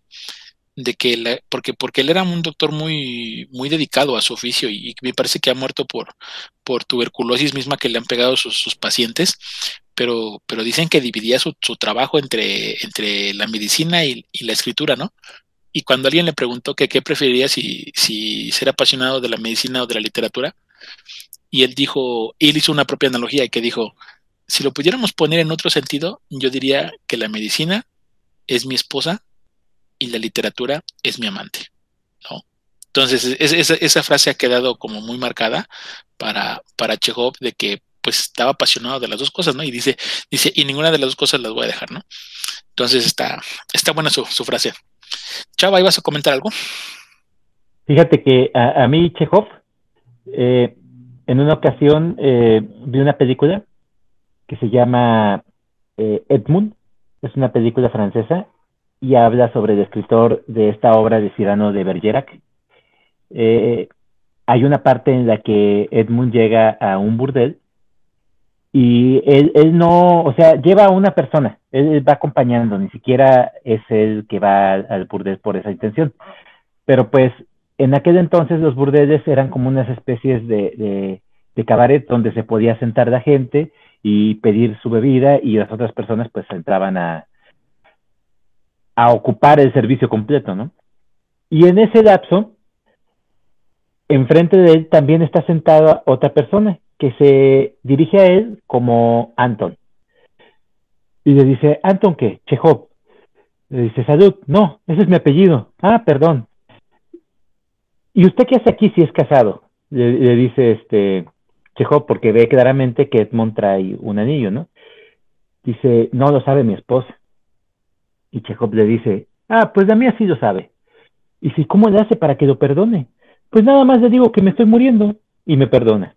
de que porque, porque él era un doctor muy, muy dedicado a su oficio y, me parece que ha muerto por, tuberculosis misma que le han pegado sus, pacientes, pero, pero dicen que dividía su, trabajo entre, la medicina y, la escritura, ¿no? Y cuando alguien le preguntó que qué preferiría si, si ser apasionado de la medicina o de la literatura, y él dijo, él hizo una propia analogía y que dijo, si lo pudiéramos poner en otro sentido, yo diría que la medicina es mi esposa y la literatura es mi amante, ¿no? Entonces, esa, frase ha quedado como muy marcada para, para Chekhov de que pues estaba apasionado de las dos cosas, ¿no? Y dice, dice, y ninguna de las dos cosas las voy a dejar, ¿no? Entonces está, está buena su, frase. Chava, ¿ibas a comentar algo? Fíjate que a, mí Chekhov, eh, en una ocasión eh, vi una película que se llama eh, Edmund, es una película francesa y habla sobre el escritor de esta obra de Cyrano de Bergerac. Eh, hay una parte en la que Edmund llega a un burdel y él, él, no, o sea, lleva a una persona, él va acompañando, ni siquiera es el que va al, burdel por esa intención. Pero pues en aquel entonces los burdeles eran como unas especies de, de cabaret donde se podía sentar la gente y pedir su bebida y las otras personas pues entraban a, a ocupar el servicio completo, ¿no? Y en ese lapso, enfrente de él también está sentada otra persona que se dirige a él como Anton. Y le dice, ¿Anton qué? Chekhov. Le dice, salud. No, ese es mi apellido. Ah, perdón. ¿Y usted qué hace aquí si es casado? Le, le dice este Chekhov porque ve claramente que Edmond trae un anillo, ¿no? Dice, no lo sabe mi esposa. Y Chekhov le dice, ah, pues a mí así lo sabe. Y si, ¿cómo le hace para que lo perdone? Pues nada más le digo que me estoy muriendo y me perdona.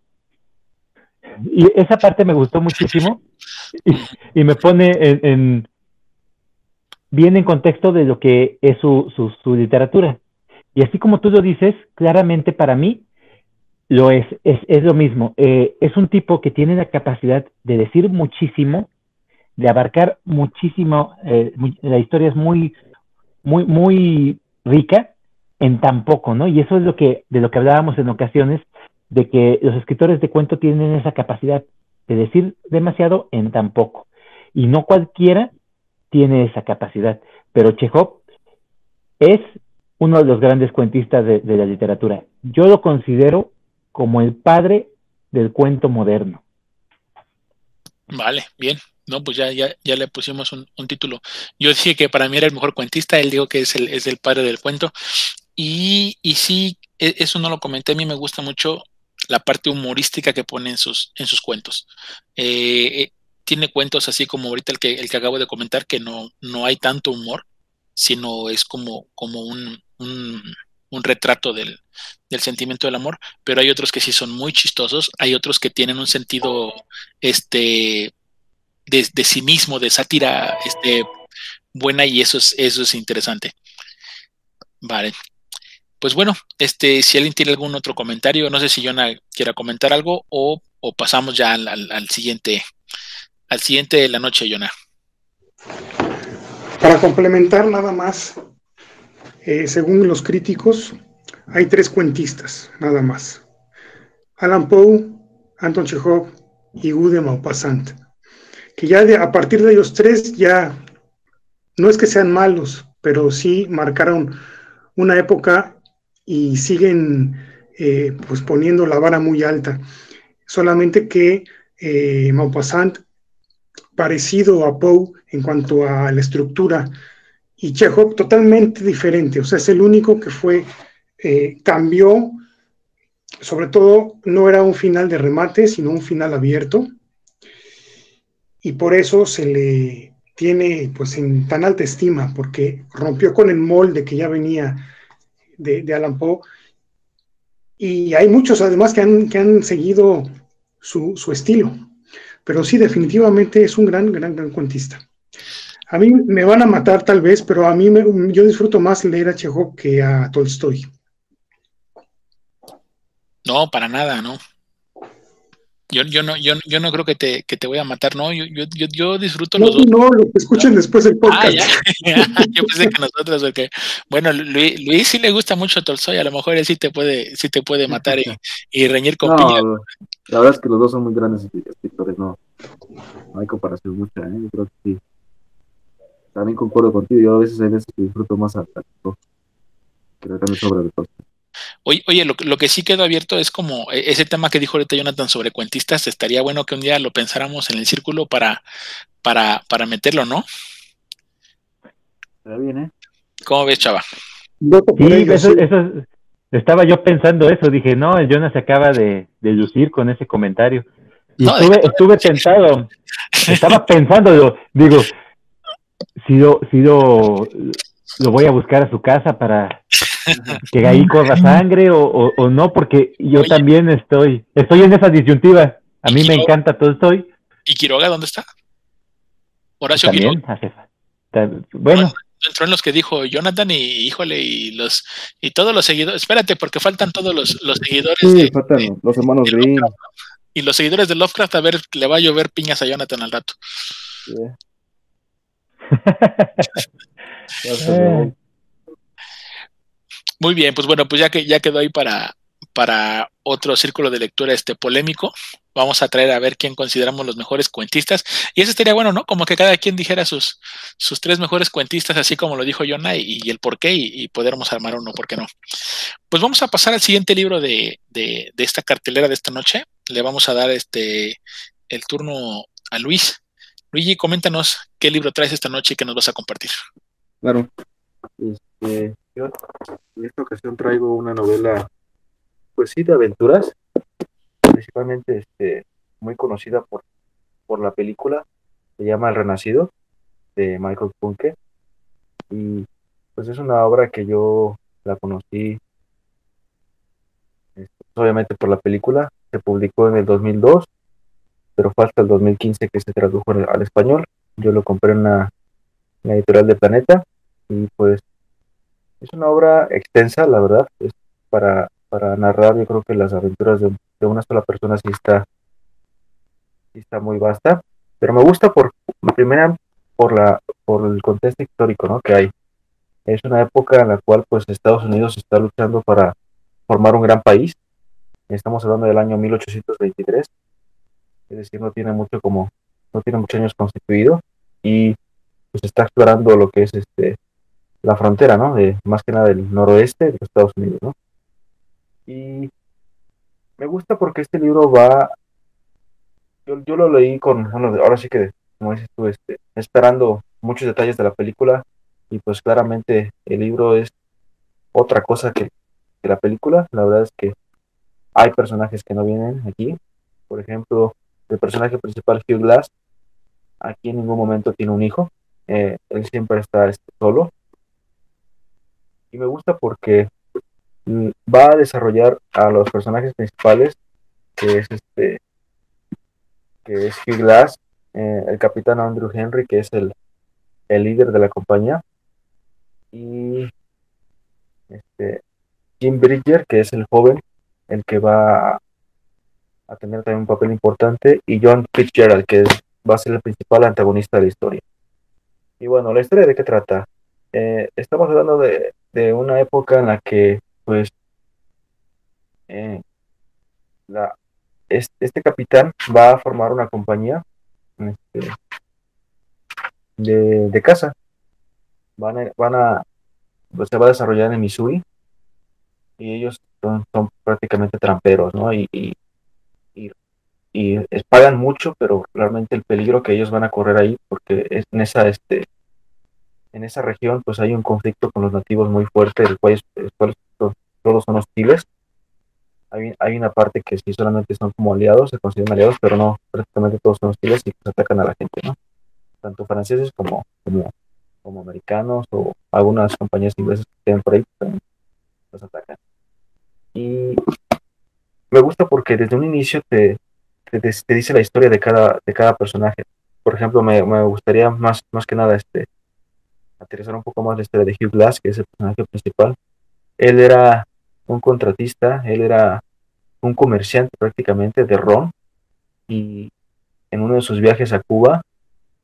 Y esa parte me gustó muchísimo y, me pone en, bien en contexto de lo que es su, su literatura. Y así como tú lo dices, claramente para mí lo es, es, es lo mismo. Eh, es un tipo que tiene la capacidad de decir muchísimo, de abarcar muchísimo. Eh, la historia es muy, muy, muy rica en tan poco, ¿no? Y eso es lo que, de lo que hablábamos en ocasiones, de que los escritores de cuento tienen esa capacidad de decir demasiado en tan poco. Y no cualquiera tiene esa capacidad. Pero Chekhov es uno de los grandes cuentistas de, la literatura. Yo lo considero como el padre del cuento moderno. Vale, bien. No, pues ya, ya, ya le pusimos un, título. Yo dije que para mí era el mejor cuentista, él dijo que es el, es el padre del cuento. Y, y sí, e, eso no lo comenté, a mí me gusta mucho la parte humorística que pone en sus, en sus cuentos. Eh, eh, tiene cuentos así como ahorita el que, el que acabo de comentar, que no, no hay tanto humor, sino es como, como un, un, retrato del, sentimiento del amor, pero hay otros que sí son muy chistosos, hay otros que tienen un sentido este, de, sí mismo, de sátira este, buena y eso es, eso es interesante. Vale. Pues bueno, este, si alguien tiene algún otro comentario, no sé si Jonah quiera comentar algo o, o pasamos ya al, al, siguiente, al siguiente de la noche, Jonah. Para complementar nada más, eh, según los críticos, hay tres cuentistas, nada más. Alan Poe, Anton Chekhov y Guy de Maupassant. Que ya a partir de ellos tres ya no es que sean malos, pero sí marcaron una época y siguen eh, pues poniendo la vara muy alta. Solamente que eh, Maupassant, parecido a Poe en cuanto a la estructura, y Chekhov totalmente diferente, o sea, es el único que fue, eh, cambió, sobre todo no era un final de remate, sino un final abierto, y por eso se le tiene pues en tan alta estima, porque rompió con el molde que ya venía de, Alan Poe. Y hay muchos además que han, que han seguido su, estilo. Pero sí, definitivamente es un gran, gran, gran cuentista. A mí me van a matar tal vez, pero a mí yo disfruto más leer a Chekhov que a Tolstoy. No, para nada, no. Yo, yo, no, yo, yo no creo que te, que te voy a matar, no, yo, yo, yo disfruto no, los dos. No, lo que escuchen después el ah, podcast. yo pensé que nosotros, porque, bueno, Luis, Luis, sí le gusta mucho Tolstoy, a lo mejor él sí te puede, sí te puede matar y, y reñir con no, La verdad es que los dos son muy grandes escritores, no, no hay comparación mucha, ¿eh? yo creo que sí. También concuerdo contigo, yo a veces hay veces que disfruto más a, a que de Tolstoy. Oye, oye lo, que sí quedó abierto es como e, ese tema que dijo ahorita Jonathan sobre cuentistas, estaría bueno que un día lo pensáramos en el círculo para, para, para meterlo, ¿no? Está bien, ¿eh? ¿Cómo ves, chava? Sí, eso, estaba yo pensando eso, dije, no, el Jonathan se acaba de, lucir con ese comentario. Y estuve, estuve tentado, estaba pensando, digo, si lo, si lo, lo voy a buscar a su casa para que ahí corra sangre o, o, no, porque yo también estoy, estoy en esa disyuntiva. A mí me encanta todo estoy. ¿Y Quiroga dónde está? Horacio también, Bueno. Entró en los que dijo Jonathan y híjole, y los y todos los seguidores, espérate, porque faltan todos los, los seguidores. Sí, faltan los hermanos Green. Y los seguidores de Lovecraft, a ver, le va a llover piñas a Jonathan al rato. Muy bien, pues bueno, pues ya que ya quedó ahí para, para otro círculo de lectura este polémico. Vamos a traer a ver quién consideramos los mejores cuentistas. Y eso estaría bueno, ¿no? Como que cada quien dijera sus, sus tres mejores cuentistas, así como lo dijo Jonah, y, el por qué, y, y armar uno, ¿por qué no? Pues vamos a pasar al siguiente libro de, de, de esta cartelera de esta noche. Le vamos a dar este el turno a Luis. Luigi, coméntanos qué libro traes esta noche y qué nos vas a compartir. Claro. Este, en esta ocasión traigo una novela, pues sí, de aventuras, principalmente este, muy conocida por, por la película, se llama El Renacido, de Michael Punke, y pues es una obra que yo la conocí, este, obviamente por la película, se publicó en el 2002, pero fue hasta el 2015 que se tradujo al español, yo lo compré en la editorial de Planeta, y pues es una obra extensa, la verdad. Es para, para narrar, yo creo que las aventuras de, una sola persona sí está, sí está muy vasta. Pero me gusta por, primera, por, la, por el contexto histórico ¿no? que hay. Es una época en la cual pues Estados Unidos está luchando para formar un gran país. Estamos hablando del año 1823. Es decir, no tiene mucho como, no tiene muchos años constituido y pues está explorando lo que es este la frontera, ¿no? Más que nada del noroeste de Estados Unidos, ¿no? Y me gusta porque este libro va, yo, yo lo leí con, ahora sí que, como dices tú, este, esperando muchos detalles de la película y pues claramente el libro es otra cosa que, que la película, la verdad es que hay personajes que no vienen aquí, por ejemplo, el personaje principal, Hugh Glass, aquí en ningún momento tiene un hijo, eh, él siempre está este, solo. Y me gusta porque mm, va a desarrollar a los personajes principales, que es este, que es Hugh Glass, eh, el capitán Andrew Henry, que es el, el líder de la compañía, y este, Jim Bridger, que es el joven, el que va a tener también un papel importante, y John Fitzgerald, que va a ser el principal antagonista de la historia. Y bueno, ¿la historia de qué trata? Eh, estamos hablando de, de, una época en la que, pues, eh, la, este, este, capitán va a formar una compañía este, de, de caza. Van a, van a pues, se va a desarrollar en Missouri y ellos son, son prácticamente tramperos, ¿no? Y, y, y pagan mucho, pero realmente el peligro que ellos van a correr ahí, porque es en esa, este, en esa región, pues hay un conflicto con los nativos muy fuerte, el cual, el cual todos son hostiles. Hay, hay, una parte que sí solamente son como aliados, se consideran aliados, pero no, prácticamente todos son hostiles y pues atacan a la gente, ¿no? Tanto franceses como, como, como americanos o algunas compañías inglesas que tienen por ahí, también los atacan. Y me gusta porque desde un inicio te, te, dice la historia de cada, de cada personaje. Por ejemplo, me, me, gustaría más, más que nada este, aterrizar un poco más la historia de Hugh Glass, que es el personaje principal. Él era un contratista, él era un comerciante prácticamente de ron y en uno de sus viajes a Cuba,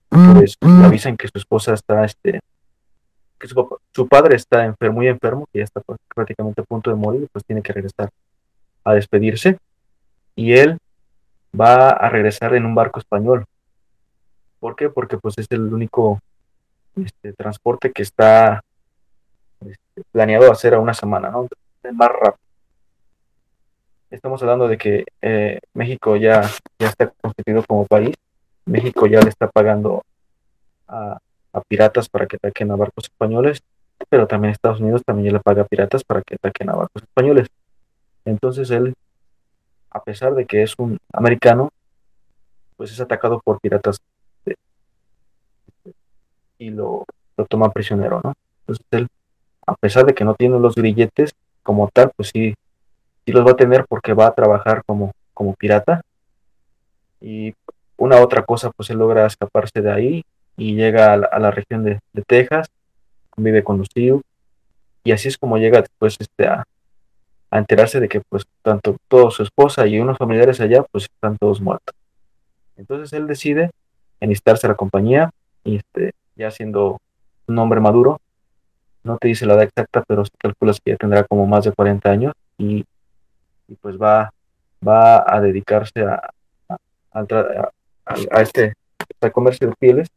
pues le avisan que su esposa está, este, que su, su, padre está enfermo, muy enfermo, que ya está prácticamente a punto de morir, pues tiene que regresar a despedirse. Y él va a regresar en un barco español. ¿Por qué? Porque pues es el único este, transporte que está este, planeado hacer a una semana, ¿no? Más rápido. Estamos hablando de que eh, México ya, ya está constituido como país. México ya le está pagando a, a, piratas para que ataquen a barcos españoles, pero también Estados Unidos también ya le paga a piratas para que ataquen a barcos españoles. Entonces él a pesar de que es un americano, pues es atacado por piratas y lo, lo toman prisionero, ¿no? Entonces él, a pesar de que no tiene los grilletes como tal, pues sí, sí los va a tener porque va a trabajar como, como pirata. Y una otra cosa, pues él logra escaparse de ahí y llega a la, región de, Texas, vive con los Sioux, y así es como llega después este, a, a enterarse de que pues tanto toda su esposa y unos familiares allá pues están todos muertos. Entonces él decide enlistarse a la compañía y este, ya siendo un hombre maduro, no te dice la edad exacta, pero calculas que ya tendrá como más de 40 años y, y pues va, va a dedicarse a, a, a, a este al comercio de pieles.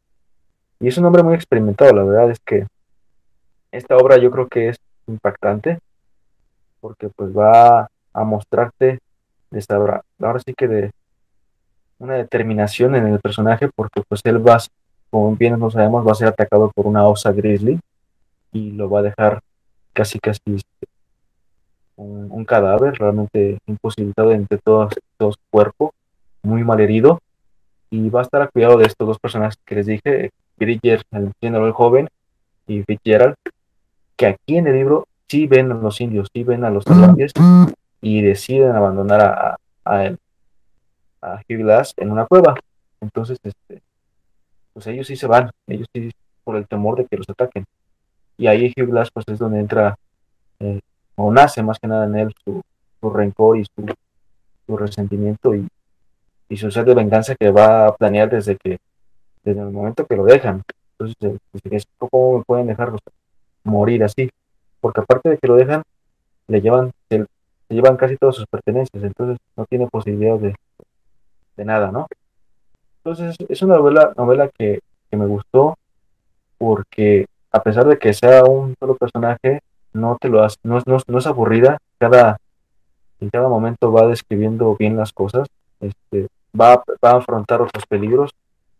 Y es un hombre muy experimentado, la verdad es que esta obra yo creo que es impactante porque pues va a mostrarte ahora, sí que de una determinación en el personaje porque pues él va, como bien no sabemos, va a ser atacado por una osa grizzly y lo va a dejar casi casi este, un, cadáver realmente imposibilitado entre todo, todo su cuerpo, muy mal herido. Y va a estar a cuidado de estos dos personajes que les dije, Bridger, el el joven, y Fitzgerald, que aquí en el libro sí ven a los indios, sí ven a los salvajes y deciden abandonar a, a, él, a Hugh Glass en una cueva. Entonces, este, pues ellos sí se van, ellos sí por el temor de que los ataquen. Y ahí Hugh Glass pues es donde entra eh, o nace más que nada en él su, su rencor y su, su resentimiento y, y, su sed de venganza que va a planear desde que desde el momento que lo dejan. Entonces, pues, ¿cómo me pueden dejarlos morir así? Porque aparte de que lo dejan, le llevan, se, llevan casi todas sus pertenencias, entonces no tiene posibilidad de, de nada, ¿no? Entonces es una novela, novela que, que me gustó porque a pesar de que sea un solo personaje, no te lo hace, no, no, no es aburrida, cada, en cada momento va describiendo bien las cosas, este, va, va a afrontar otros peligros,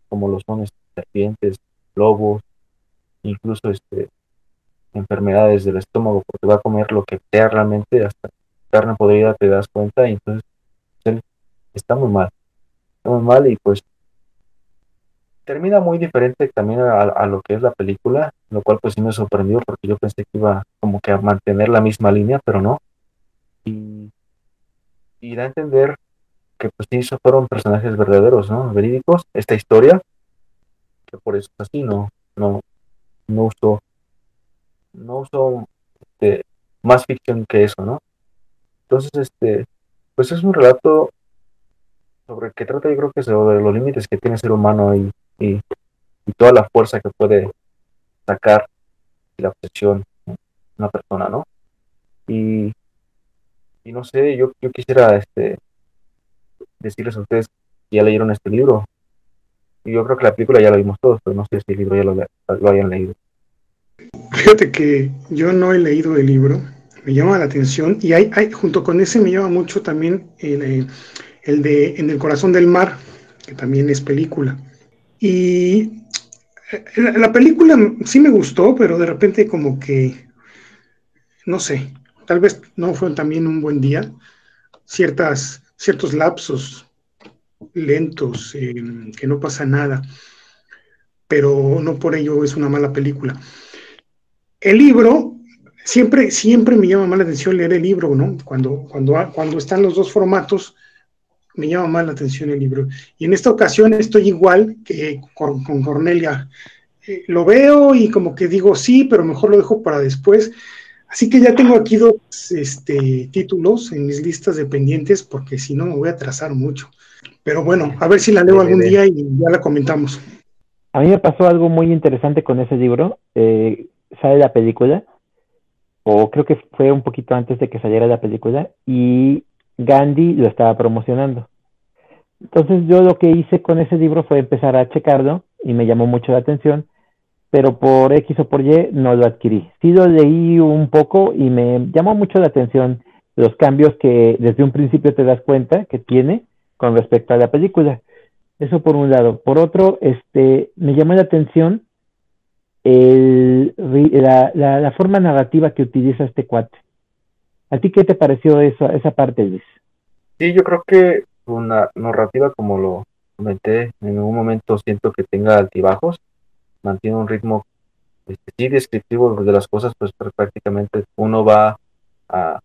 como los son este, serpientes, lobos, incluso este, enfermedades del estómago, porque va a comer lo que sea realmente, hasta carne podrida te das cuenta, y entonces está muy mal, está muy mal y pues termina muy diferente también a, lo que es la película, lo cual pues sí me sorprendió porque yo pensé que iba como que a mantener la misma línea, pero no. Y, y da a entender que pues sí, fueron personajes verdaderos, ¿no? Verídicos, esta historia, que por eso así, no, no, no uso, no uso este, más ficción que eso, ¿no? Entonces, este, pues es un relato sobre que trata, yo creo que sobre los límites que tiene el ser humano y y, toda la fuerza que puede sacar la obsesión una persona, ¿no? Y, y no sé, yo, yo quisiera este, decirles a ustedes que ya leyeron este libro. Y yo creo que la película ya la vimos todos, pero no sé si el libro ya lo, lo hayan leído. Fíjate que yo no he leído el libro, me llama la atención y hay, hay junto con ese me llama mucho también el, eh, el de En el corazón del mar, que también es película. Y eh, la, película sí me gustó, pero de repente como que, no sé, tal vez no fue también un buen día. Ciertas, ciertos lapsos lentos, eh, que no pasa nada, pero no por ello es una mala película. El libro, siempre, siempre me llama más la atención leer el libro, ¿no? Cuando, cuando, cuando están los dos formatos, me llama más la atención el libro. Y en esta ocasión estoy igual que con, Cornelia. Eh, lo veo y como que digo sí, pero mejor lo dejo para después. Así que ya tengo aquí dos este, títulos en mis listas de pendientes porque si no me voy a atrasar mucho. Pero bueno, a ver si la leo algún día y ya la comentamos. A mí me pasó algo muy interesante con ese libro. Eh, sale la película, o creo que fue un poquito antes de que saliera la película, y Gandhi lo estaba promocionando. Entonces yo lo que hice con ese libro fue empezar a checarlo y me llamó mucho la atención, pero por X o por Y no lo adquirí. Sí lo leí un poco y me llamó mucho la atención los cambios que desde un principio te das cuenta que tiene con respecto a la película. Eso por un lado. Por otro, este, me llamó la atención el, la, la, la forma narrativa que utiliza este cuate. ¿A ti qué te pareció esa, esa parte, Luis? Sí, yo creo que una narrativa, como lo comenté, en un momento siento que tenga altibajos, mantiene un ritmo este, sí descriptivo de las cosas, pues prácticamente uno va a,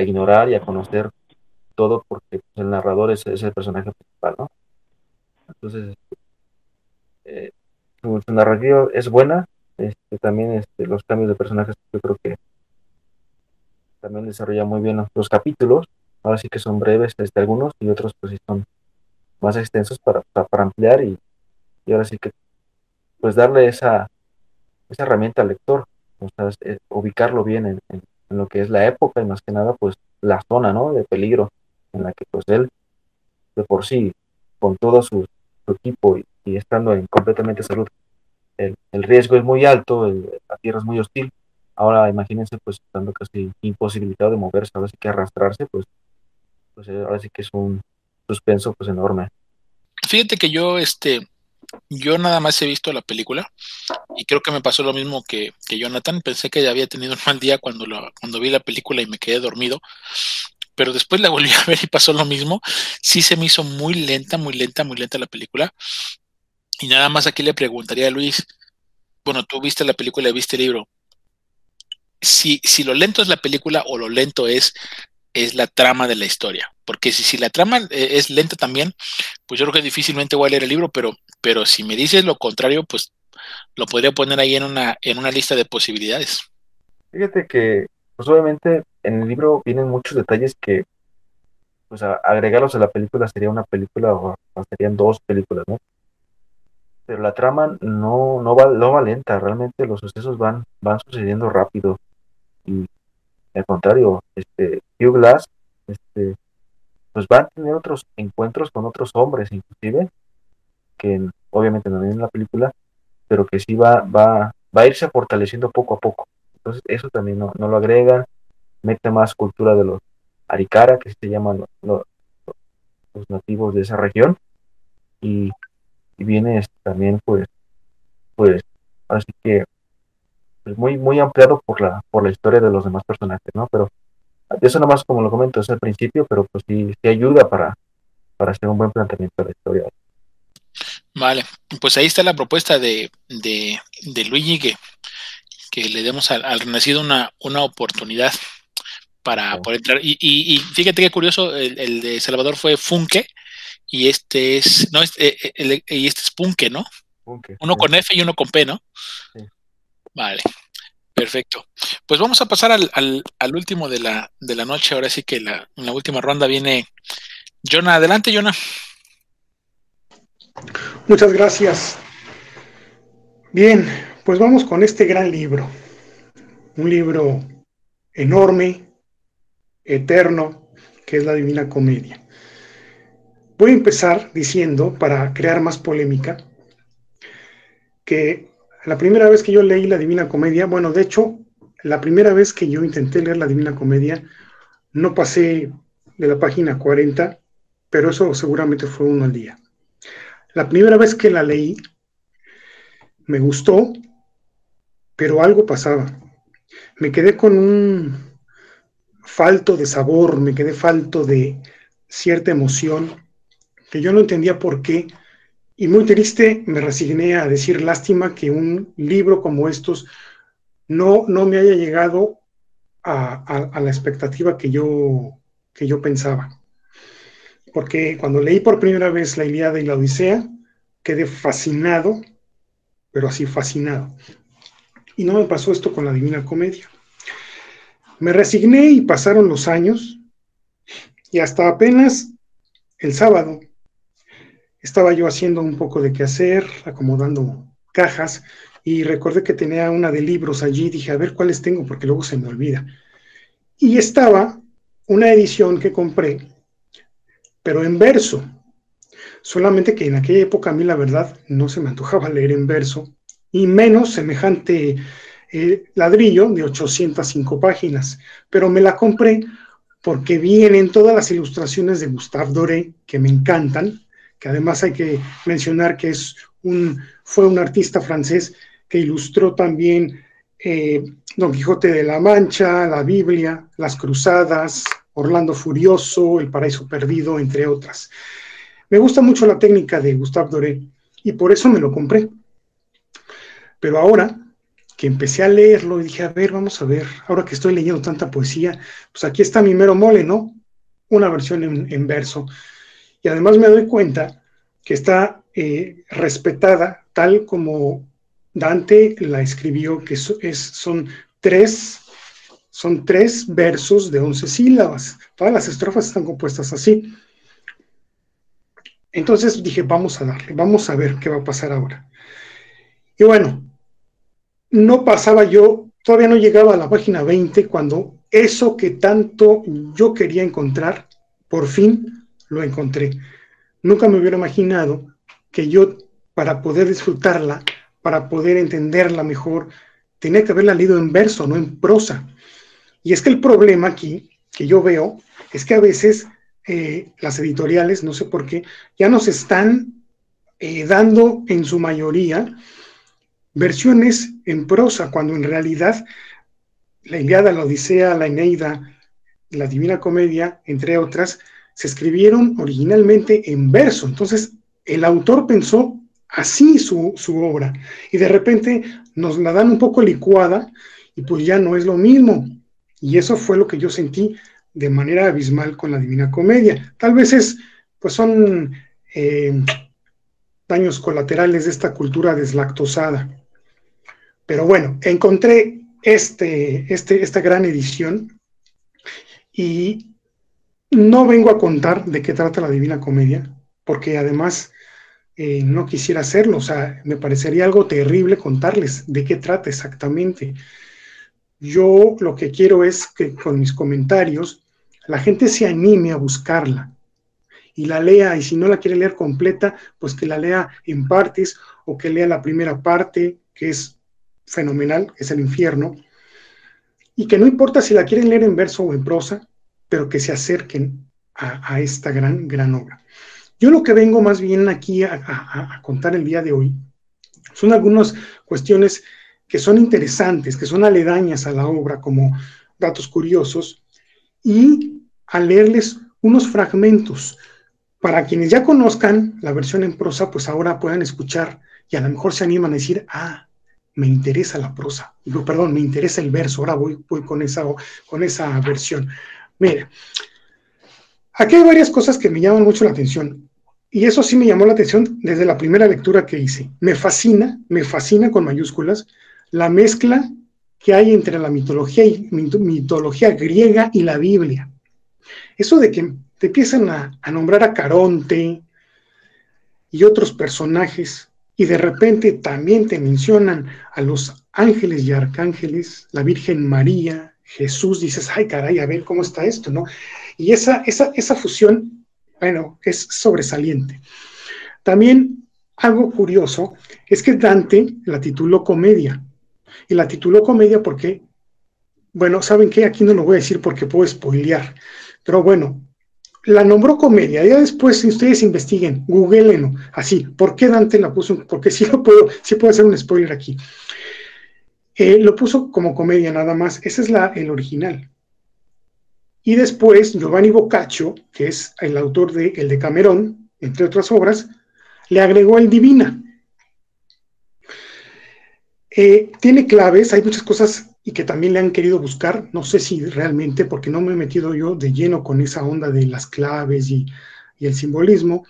ignorar y a conocer todo porque pues, el narrador es, el personaje principal, ¿no? Entonces, eh, su, narrativa es buena, este, también este, los cambios de personajes yo creo que también desarrolla muy bien los, capítulos. Ahora sí que son breves desde algunos y otros pues sí son más extensos para, para, ampliar y, y, ahora sí que pues darle esa, esa herramienta al lector, o sea, ubicarlo bien en, lo que es la época y más que nada pues la zona ¿no? de peligro en la que pues él de por sí con todo su, equipo y, estando en completamente salud el, el, riesgo es muy alto, la tierra es muy hostil Ahora imagínense pues estando casi imposibilitado de moverse, ahora sí que arrastrarse, pues, pues eh, ahora sí que es un suspenso pues enorme. Fíjate que yo, este, yo nada más he visto la película y creo que me pasó lo mismo que, que Jonathan. Pensé que ya había tenido un mal día cuando, cuando vi la película y me quedé dormido, pero después la volví a ver y pasó lo mismo. Sí se me hizo muy lenta, muy lenta, muy lenta la película. Y nada más aquí le preguntaría a Luis, bueno, tú viste la película y viste el libro, si, si lo lento es la película o lo lento es, es la trama de la historia. Porque si, si la trama eh, es lenta también, pues yo creo que difícilmente voy a leer el libro, pero, pero si me dices lo contrario, pues lo podría poner ahí en una, en una lista de posibilidades. Fíjate que, pues obviamente en el libro vienen muchos detalles que, pues agregarlos a la película sería una película o, serían dos películas, ¿no? Pero la trama no, no, va, no va lenta, realmente los sucesos van, van sucediendo rápido. Y al contrario, este, Hugh Glass este, pues va a tener otros encuentros con otros hombres, inclusive, que obviamente no ven en la película, pero que sí va, va, va a irse fortaleciendo poco a poco. Entonces, eso también no, lo agregan, mete más cultura de los Aricara, que se llaman los, los, nativos de esa región, y, viene este, también, pues, pues, así que pues muy, muy ampliado por la, por la historia de los demás personajes, ¿no? Pero eso nada más como lo comento, es el principio, pero pues sí, sí ayuda para, para hacer un buen planteamiento de la historia. Vale, pues ahí está la propuesta de, de, de Luigi que, que le demos al, al renacido una, una oportunidad para poder entrar. Y, y, fíjate qué curioso, el, de Salvador fue Funke y este es, no, este, y este es Punke, ¿no? uno con F y uno con P, ¿no? Vale, perfecto. Pues vamos a pasar al, al, último de la, de la noche. Ahora sí que la, en la última ronda viene Jonah. Adelante, Jonah. Muchas gracias. Bien, pues vamos con este gran libro. Un libro enorme, eterno, que es la Divina Comedia. Voy a empezar diciendo, para crear más polémica, que la primera vez que yo leí la Divina Comedia, bueno, de hecho, la primera vez que yo intenté leer la Divina Comedia, no pasé de la página 40, pero eso seguramente fue uno al día. La primera vez que la leí, me gustó, pero algo pasaba. Me quedé con un falto de sabor, me quedé falto de cierta emoción, que yo no entendía por qué. Y muy triste me resigné a decir lástima que un libro como estos no, no me haya llegado a, a la expectativa que yo, que yo pensaba porque cuando leí por primera vez la Ilíada y la Odisea, quedé fascinado, pero así fascinado. Y no me pasó esto con la Divina Comedia. Me resigné y pasaron los años, y hasta apenas el sábado estaba yo haciendo un poco de quehacer, acomodando cajas, y recordé que tenía una de libros allí, dije, a ver cuáles tengo, porque luego se me olvida. Y estaba una edición que compré pero en verso. Solamente que en aquella época a mí la verdad no se me antojaba leer en verso, y menos semejante eh, ladrillo de 805 páginas, pero me la compré porque vienen todas las ilustraciones de Gustave Doré, que me encantan, que además hay que mencionar que es un, fue un artista francés que ilustró también eh, Don Quijote de la Mancha, la Biblia, las Cruzadas, Orlando Furioso, El Paraíso Perdido, entre otras. Me gusta mucho la técnica de Gustave Doré y por eso me lo compré. Pero ahora que empecé a leerlo y dije, a ver, vamos a ver, ahora que estoy leyendo tanta poesía, pues aquí está mi mero mole, ¿no? Una versión en, verso. Y además me doy cuenta que está eh, respetada tal como Dante la escribió, que es, son tres son tres versos de once sílabas. Todas las estrofas están compuestas así. Entonces dije, vamos a darle, vamos a ver qué va a pasar ahora. Y bueno, no pasaba yo, todavía no llegaba a la página 20 cuando eso que tanto yo quería encontrar, por fin lo encontré. Nunca me hubiera imaginado que yo, para poder disfrutarla, para poder entenderla mejor, tenía que haberla leído en verso, no en prosa. Y es que el problema aquí que yo veo es que a veces eh, las editoriales, no sé por qué, ya nos están eh, dando en su mayoría versiones en prosa, cuando en realidad la Iliada, la Odisea, la Eneida, la Divina Comedia, entre otras, se escribieron originalmente en verso. Entonces, el autor pensó así su, su obra y de repente nos la dan un poco licuada y pues ya no es lo mismo. Y eso fue lo que yo sentí de manera abismal con la Divina Comedia. Tal vez es, pues son eh, daños colaterales de esta cultura deslactosada. Pero bueno, encontré este, este, esta gran edición y no vengo a contar de qué trata la Divina Comedia, porque además eh, no quisiera hacerlo, o sea, me parecería algo terrible contarles de qué trata exactamente. Yo lo que quiero es que con mis comentarios la gente se anime a buscarla, y la lea, y si no la quiere leer completa, pues que la lea en partes o que lea la primera parte, que es fenomenal, es el infierno, y que no importa si la quieren leer en verso o en prosa, pero que se acerquen a, esta gran, gran obra. Yo lo que vengo más bien aquí a, a contar el día de hoy son algunas cuestiones que son interesantes, que son aledañas a la obra como datos curiosos, y a leerles unos fragmentos. Para quienes ya conozcan la versión en prosa, pues ahora puedan escuchar y a lo mejor se animan a decir, ah, me interesa la prosa, perdón, me interesa el verso, ahora voy, voy con, esa, con esa versión. Mira, aquí hay varias cosas que me llaman mucho la atención. Y eso sí me llamó la atención desde la primera lectura que hice. Me fascina, me fascina con mayúsculas, la mezcla que hay entre la mitología, y, mitología griega y la Biblia. Eso de que te empiezan a, a nombrar a Caronte y otros personajes, y de repente también te mencionan a los ángeles y arcángeles, la Virgen María, Jesús, dices, ay caray, a ver cómo está esto, ¿no? Y esa, esa, esa fusión, bueno, es sobresaliente. También algo curioso es que Dante la tituló comedia, y la tituló comedia porque, bueno, ¿saben qué? Aquí no lo voy a decir porque puedo spoilear, pero bueno, la nombró comedia. Ya después, si ustedes investiguen, googleenlo, así, ¿por qué Dante la puso? Porque sí lo puedo, sí puedo hacer un spoiler aquí. Eh, lo puso como comedia nada más, ese es la, el original. Y después Giovanni Boccaccio, que es el autor de El de Camerón, entre otras obras, le agregó el Divina. Eh, tiene claves, hay muchas cosas y que también le han querido buscar, no sé si realmente, porque no me he metido yo de lleno con esa onda de las claves y, el simbolismo,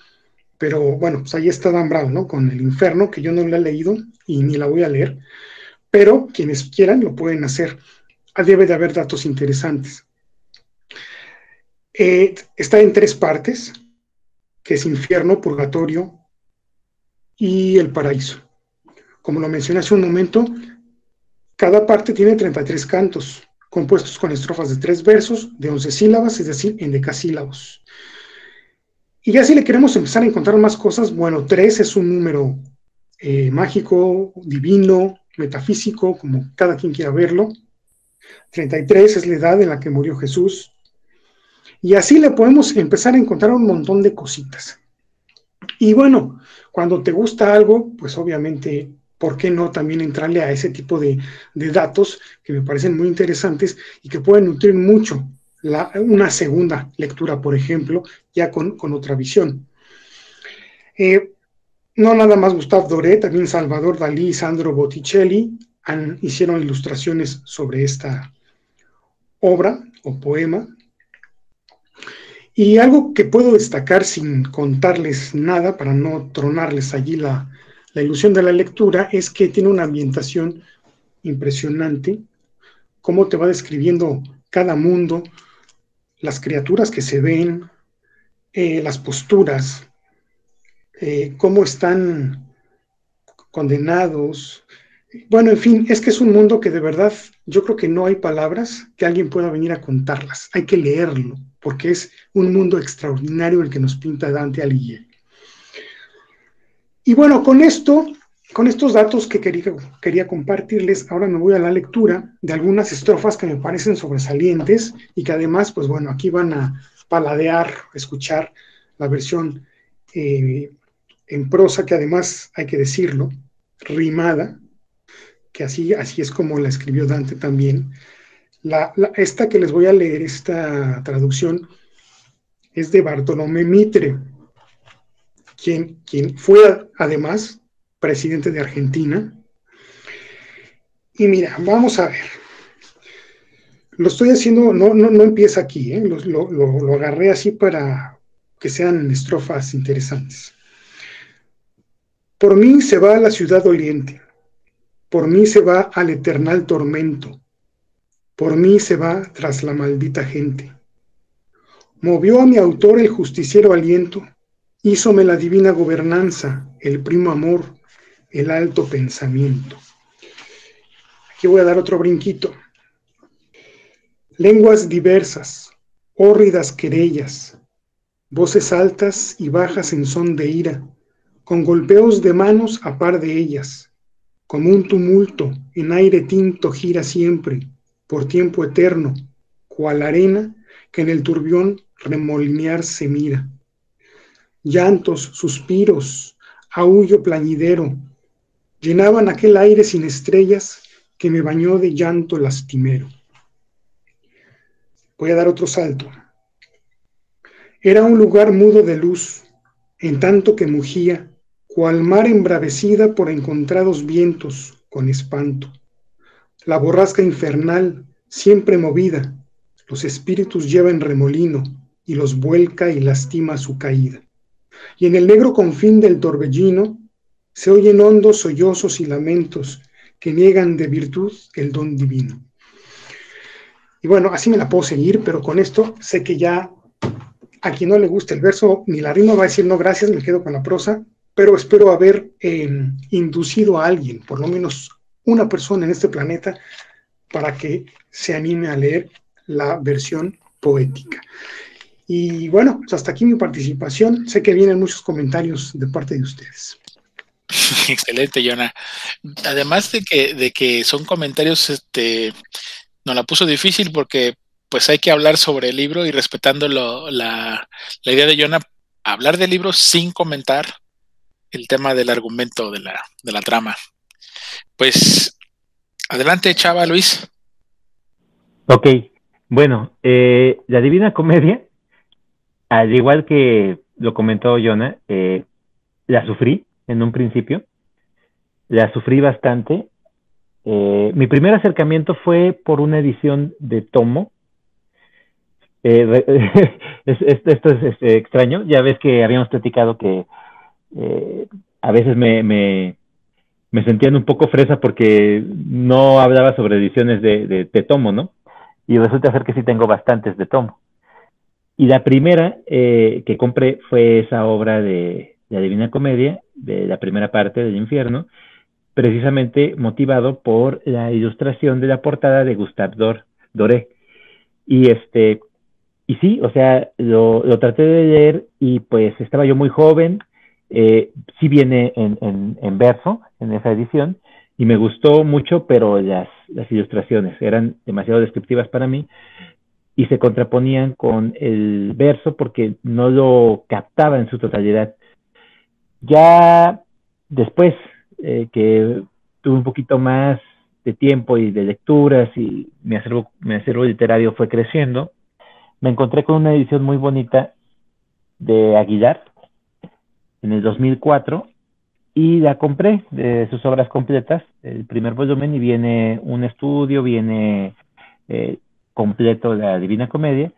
pero bueno, pues ahí está Dan Brown, ¿no? Con el infierno, que yo no la he leído y ni la voy a leer, pero quienes quieran lo pueden hacer. Ah, debe de haber datos interesantes. Eh, está en tres partes, que es infierno, purgatorio y el paraíso. Como lo mencioné hace un momento, cada parte tiene 33 cantos, compuestos con estrofas de tres versos, de 11 sílabas, es decir, en decasílabos. Y ya si le queremos empezar a encontrar más cosas, bueno, tres es un número eh, mágico, divino, metafísico, como cada quien quiera verlo. 33 es la edad en la que murió Jesús. Y así le podemos empezar a encontrar un montón de cositas. Y bueno, cuando te gusta algo, pues obviamente ¿por qué no también entrarle a ese tipo de, datos que me parecen muy interesantes y que pueden nutrir mucho una segunda lectura, por ejemplo, ya con, otra visión? Eh, no nada más Gustave Doré, también Salvador Dalí y Sandro Botticelli hicieron ilustraciones sobre esta obra o poema. Y algo que puedo destacar sin contarles nada, para no tronarles allí la, la ilusión de la lectura es que tiene una ambientación impresionante, cómo te va describiendo cada mundo, las criaturas que se ven, eh, las posturas, eh, cómo están condenados. Bueno, en fin, es que es un mundo que de verdad yo creo que no hay palabras que alguien pueda venir a contarlas. Hay que leerlo, porque es un mundo extraordinario el que nos pinta Dante Alighieri. Y bueno, con esto, con estos datos que quería, quería compartirles, ahora me voy a la lectura de algunas estrofas que me parecen sobresalientes y que además, pues bueno, aquí van a paladear, escuchar la versión eh, en prosa, que además hay que decirlo, rimada, que así, así es como la escribió Dante también. esta que les voy a leer, esta traducción, es de Bartolomé Mitre, quien, fue además presidente de Argentina. Y mira, vamos a ver. Lo estoy haciendo, no, no, empieza aquí, ¿eh? lo, lo agarré así para que sean estrofas interesantes. Por mí se va a la ciudad doliente, por mí se va al eternal tormento, por mí se va tras la maldita gente. Movió a mi autor el justiciero aliento, Hízome la divina gobernanza, el primo amor, el alto pensamiento. Aquí voy a dar otro brinquito. Lenguas diversas, hórridas querellas, voces altas y bajas en son de ira, con golpeos de manos a par de ellas, como un tumulto en aire tinto gira siempre, por tiempo eterno, cual arena que en el turbión remolinear se mira. Llantos, suspiros, aullo plañidero, llenaban aquel aire sin estrellas que me bañó de llanto lastimero. Voy a dar otro salto. Era un lugar mudo de luz, en tanto que mugía, cual mar embravecida por encontrados vientos, con espanto. La borrasca infernal, siempre movida, los espíritus lleva en remolino y los vuelca y lastima su caída. Y en el negro confín del torbellino se oyen hondos sollozos y lamentos que niegan de virtud el don divino. Y bueno, así me la puedo seguir, pero con esto sé que ya a quien no le guste el verso ni la rima va a decir no gracias, me quedo con la prosa, pero espero haber eh, inducido a alguien, por lo menos una persona en este planeta, para que se anime a leer la versión poética. Y bueno, pues hasta aquí mi participación. Sé que vienen muchos comentarios de parte de ustedes. Excelente, Jonah. Además de que, de que son comentarios, este, nos la puso difícil porque pues hay que hablar sobre el libro y respetando la, la, idea de Jonah, hablar del libro sin comentar el tema del argumento de la, de la trama. Pues adelante, Chava Luis. Ok, bueno, eh, la Divina Comedia, al igual que lo comentó Jonah, eh, la sufrí en un principio, la sufrí bastante. Eh, mi primer acercamiento fue por una edición de tomo. esto es, este, extraño, ya ves que habíamos platicado que a veces me, me, me, sentían un poco fresa porque no hablaba sobre ediciones de tomo, ¿no? y resulta ser que sí tengo bastantes de tomo. Y la primera eh, que compré fue esa obra de la Divina Comedia, de la primera parte del infierno, precisamente motivado por la ilustración de la portada de Gustave Doré. Y este, y sí, o sea, lo, traté de leer y pues estaba yo muy joven, eh, sí viene en, verso en esa edición, y me gustó mucho, pero las, ilustraciones eran demasiado descriptivas para mí y se contraponían con el verso porque no lo captaba en su totalidad. Ya después eh, que tuve un poquito más de tiempo y de lecturas y mi acervo literario fue creciendo, me encontré con una edición muy bonita de Aguilar en el 2004 y la compré de sus obras completas, el primer volumen, y viene un estudio, viene eh, completo la Divina Comedia.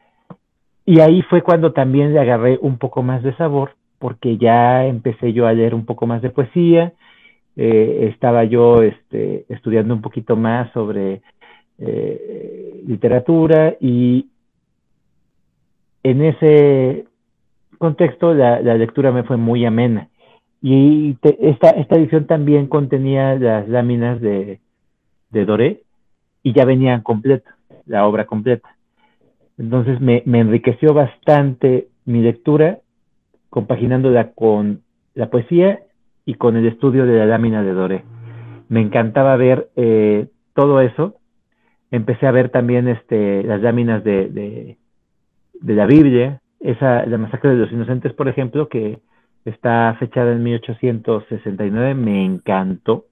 Y ahí fue cuando también le agarré un poco más de sabor, porque ya empecé yo a leer un poco más de poesía, eh, estaba yo este, estudiando un poquito más sobre eh, literatura y en ese contexto la lectura me fue muy amena y esta, esta edición también contenía las láminas de, de Doré y ya venían completa, la obra completa. Entonces me, me enriqueció bastante mi lectura, compaginándola con la poesía y con el estudio de la lámina de Doré. Me encantaba ver eh, todo eso. Empecé a ver también este, las láminas de, de la Biblia, esa, la masacre de los inocentes, por ejemplo, que está fechada en 1869, me encantó,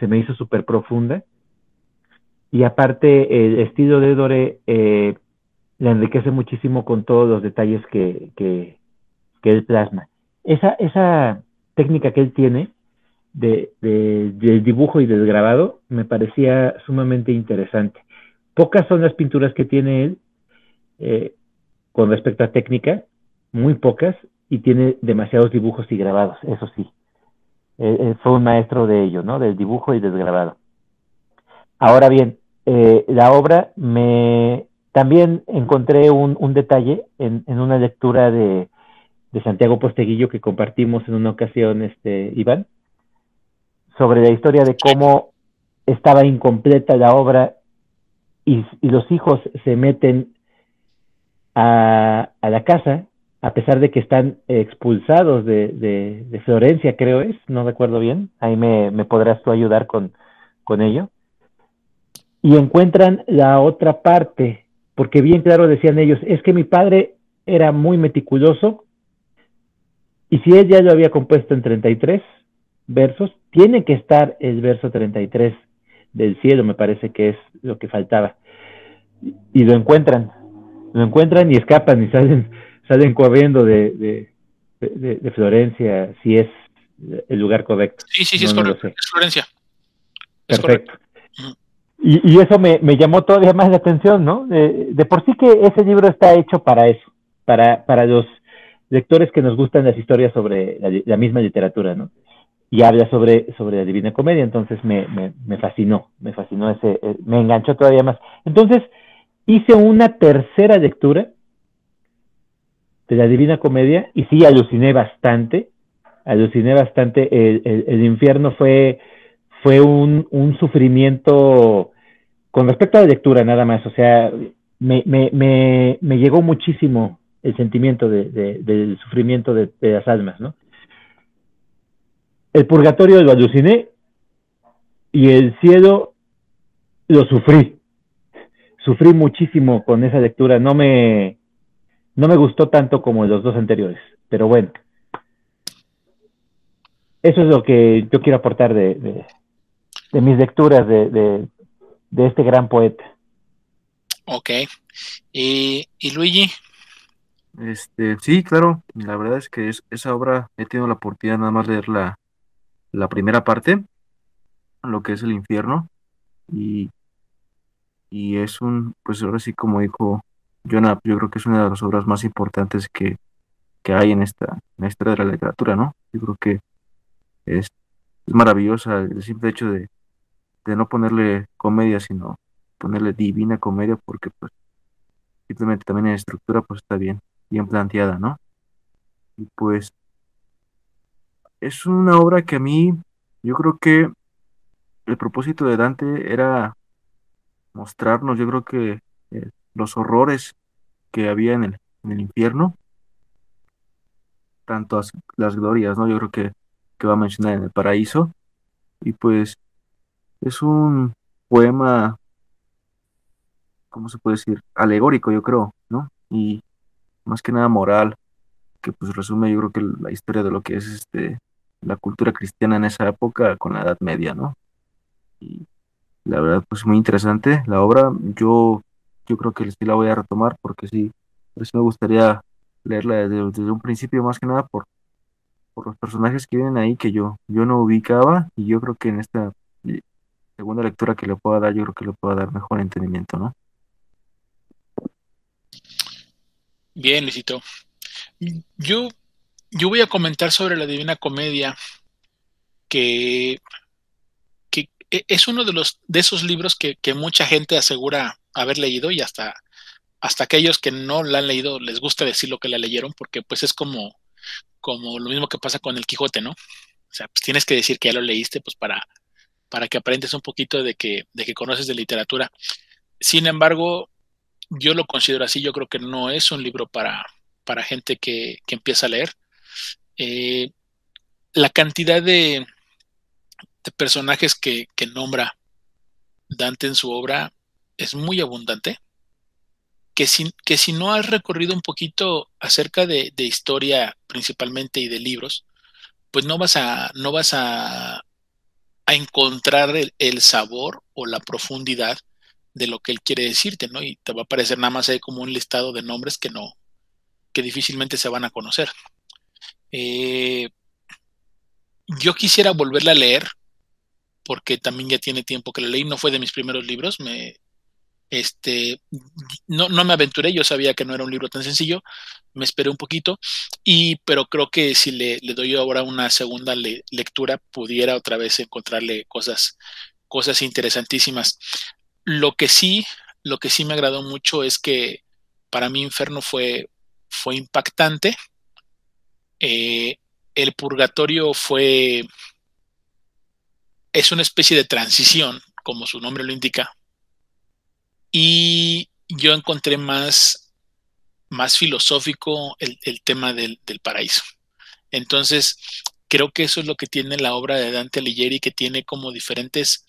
se me hizo súper profunda. Y aparte, el estilo de Dore eh, le enriquece muchísimo con todos los detalles que, que, él plasma. Esa, esa técnica que él tiene de, del dibujo y del grabado me parecía sumamente interesante. Pocas son las pinturas que tiene él eh, con respecto a técnica, muy pocas, y tiene demasiados dibujos y grabados, eso sí. fue un maestro de ello, ¿no? Del dibujo y del grabado. Ahora bien, eh, la obra me también encontré un, detalle en, una lectura de, Santiago Posteguillo que compartimos en una ocasión, este, Iván, sobre la historia de cómo estaba incompleta la obra y los hijos se meten a, la casa a pesar de que están expulsados de, Florencia, creo es, no recuerdo bien, ahí me, me podrás tú ayudar con, con ello, y encuentran la otra parte, porque bien claro decían ellos, es que mi padre era muy meticuloso, y si él ya lo había compuesto en 33 versos, tiene que estar el verso 33 del cielo, me parece que es lo que faltaba. Y lo encuentran, lo encuentran y escapan y salen, salen corriendo de, de, Florencia, si es el lugar correcto. Sí, sí, sí, es correcto, es Florencia. Perfecto. Y, y, eso me, me, llamó todavía más la atención, ¿no? De, por sí que ese libro está hecho para eso, para, para los lectores que nos gustan las historias sobre la, misma literatura, ¿no? Y habla sobre, sobre la Divina Comedia, entonces me, me, me fascinó, me fascinó ese, eh, me enganchó todavía más. Entonces, hice una tercera lectura de la Divina Comedia y sí, aluciné bastante, aluciné bastante, el, infierno fue, fue un, un, sufrimiento con respecto a la lectura nada más, o sea, me, me, me, me llegó muchísimo el sentimiento de, del sufrimiento de, las almas, ¿no? El purgatorio lo aluciné y el cielo lo sufrí. Sufrí muchísimo con esa lectura, no me, no me gustó tanto como los dos anteriores, pero bueno. Eso es lo que yo quiero aportar de, de mis lecturas de, este gran poeta. Ok. ¿Y, y Luigi? Este, sí, claro, la verdad es que es, esa obra he tenido la oportunidad nada más de leer la, la primera parte, lo que es el infierno, y, y es un, pues ahora sí como dijo Jonah, yo creo que es una de las obras más importantes que, que hay en esta, en esta de la literatura, ¿no? Yo creo que es, es maravillosa el simple hecho de, de no ponerle comedia, sino ponerle divina comedia, porque pues simplemente también en estructura pues está bien bien planteada, ¿no? Y pues es una obra que a mí, yo creo que el propósito de Dante era mostrarnos, yo creo que eh, los horrores que había en el, en el infierno, tanto las glorias, ¿no? Yo creo que, que va a mencionar en el paraíso. Y pues es un poema, ¿cómo se puede decir? Alegórico, yo creo, ¿no? Y más que nada moral, que pues resume yo creo que la historia de lo que es este la cultura cristiana en esa época con la Edad Media, ¿no? Y la verdad, pues muy interesante la obra. Yo, yo creo que sí la voy a retomar porque sí, pues me gustaría leerla desde, un principio más que nada por, por los personajes que vienen ahí que yo, yo no ubicaba y yo creo que en esta segunda lectura que le pueda dar, yo creo que le pueda dar mejor entendimiento, ¿no? Bien, Luisito. Yo, yo voy a comentar sobre la Divina Comedia, que, es uno de, los, de esos libros que, mucha gente asegura haber leído y hasta, hasta aquellos que no la han leído les gusta decir lo que la leyeron, porque pues es como, como lo mismo que pasa con el Quijote, ¿no? O sea, pues tienes que decir que ya lo leíste, pues para, para que aprendes un poquito de que, de que conoces de literatura. Sin embargo, yo lo considero así, yo creo que no es un libro para, para gente que, empieza a leer. Eh, la cantidad de, de personajes que, nombra Dante en su obra es muy abundante. Que si, que si no has recorrido un poquito acerca de, historia principalmente y de libros, pues no vas a, no vas a, a encontrar el, sabor o la profundidad de lo que él quiere decirte, ¿no? Y te va a aparecer nada más ahí como un listado de nombres que no, que difícilmente se van a conocer. Eh, yo quisiera volverla a leer, porque también ya tiene tiempo que la leí, no fue de mis primeros libros, me, este, no, no me aventuré, yo sabía que no era un libro tan sencillo, me esperé un poquito, y, pero creo que si le, doy ahora una segunda lectura, pudiera otra vez encontrarle cosas, cosas interesantísimas. Lo que sí, lo que sí me agradó mucho es que para mí Inferno fue, fue impactante. Eh, el purgatorio fue. Es una especie de transición, como su nombre lo indica. Y yo encontré más más filosófico el, tema del, del, paraíso. Entonces, creo que eso es lo que tiene la obra de Dante Alighieri, que tiene como diferentes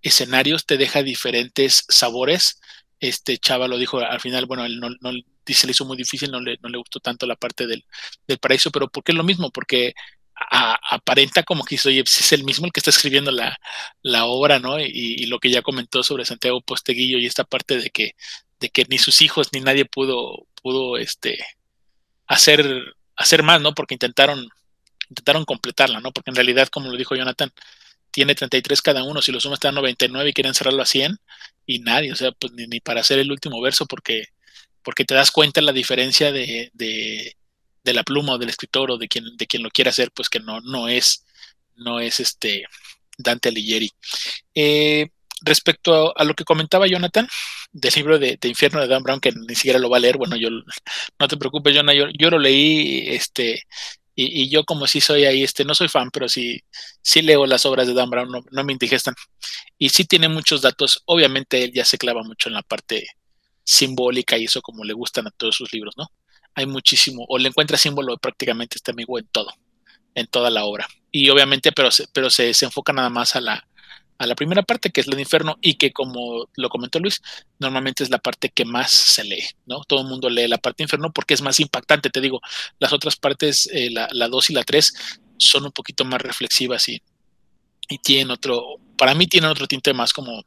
escenarios, te deja diferentes sabores. Este Chava lo dijo al final, bueno, él no, no se le hizo muy difícil, no le, no le gustó tanto la parte del, del paraíso, pero ¿por qué es lo mismo? Porque aparenta como que oye, es el mismo el que está escribiendo la, la obra, ¿no? Y, lo que ya comentó sobre Santiago Posteguillo y esta parte de que, de que ni sus hijos ni nadie pudo, pudo este, hacer, hacer más, ¿no? Porque intentaron, intentaron completarla, ¿no? Porque en realidad, como lo dijo Jonathan, tiene 33 cada uno, si lo sumas está a 99 y quieren cerrarlo a 100, y nadie, o sea, pues ni, para hacer el último verso, porque, porque te das cuenta la diferencia de, de, la pluma o del escritor o de quien, de quien lo quiera hacer, pues que no, no es, no es este Dante Alighieri. Eh, respecto a, lo que comentaba Jonathan del libro de, Infierno de Dan Brown, que ni siquiera lo va a leer, bueno, yo no te preocupes, Jonathan, yo, lo leí, este, y, yo como si soy ahí, este, no soy fan, pero sí, sí leo las obras de Dan Brown, no, me indigestan. Y sí tiene muchos datos, obviamente él ya se clava mucho en la parte simbólica y eso como le gustan a todos sus libros, ¿no? Hay muchísimo, o le encuentra símbolo prácticamente este amigo en todo, en toda la obra. Y obviamente, pero, pero se, se enfoca nada más a la, a la primera parte, que es de infierno, y que como lo comentó Luis, normalmente es la parte que más se lee, ¿no? Todo el mundo lee la parte de porque es más impactante, te digo, las otras partes, eh, la, 2 y la 3, son un poquito más reflexivas y, y tienen otro, para mí tienen otro tinte más como,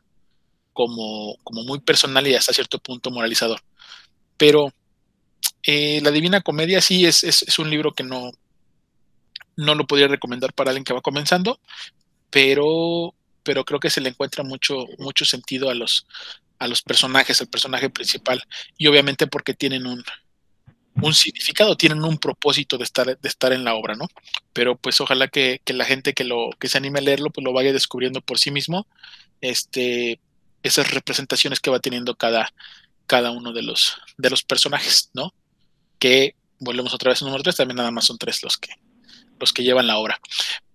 como, como muy personal y hasta cierto punto moralizador. Pero eh, La Divina Comedia sí es, un libro que no, no lo podría recomendar para alguien que va comenzando, pero pero creo que se le encuentra mucho, mucho sentido a los, a los personajes, al personaje principal, y obviamente porque tienen un, un significado, tienen un propósito de estar, de estar en la obra, ¿no? Pero pues ojalá que, que, la gente que lo, que se anime a leerlo, pues lo vaya descubriendo por sí mismo, este, esas representaciones que va teniendo cada, cada uno de los, de los personajes, ¿no? Que volvemos otra vez al número tres, también nada más son tres los que, los que llevan la obra.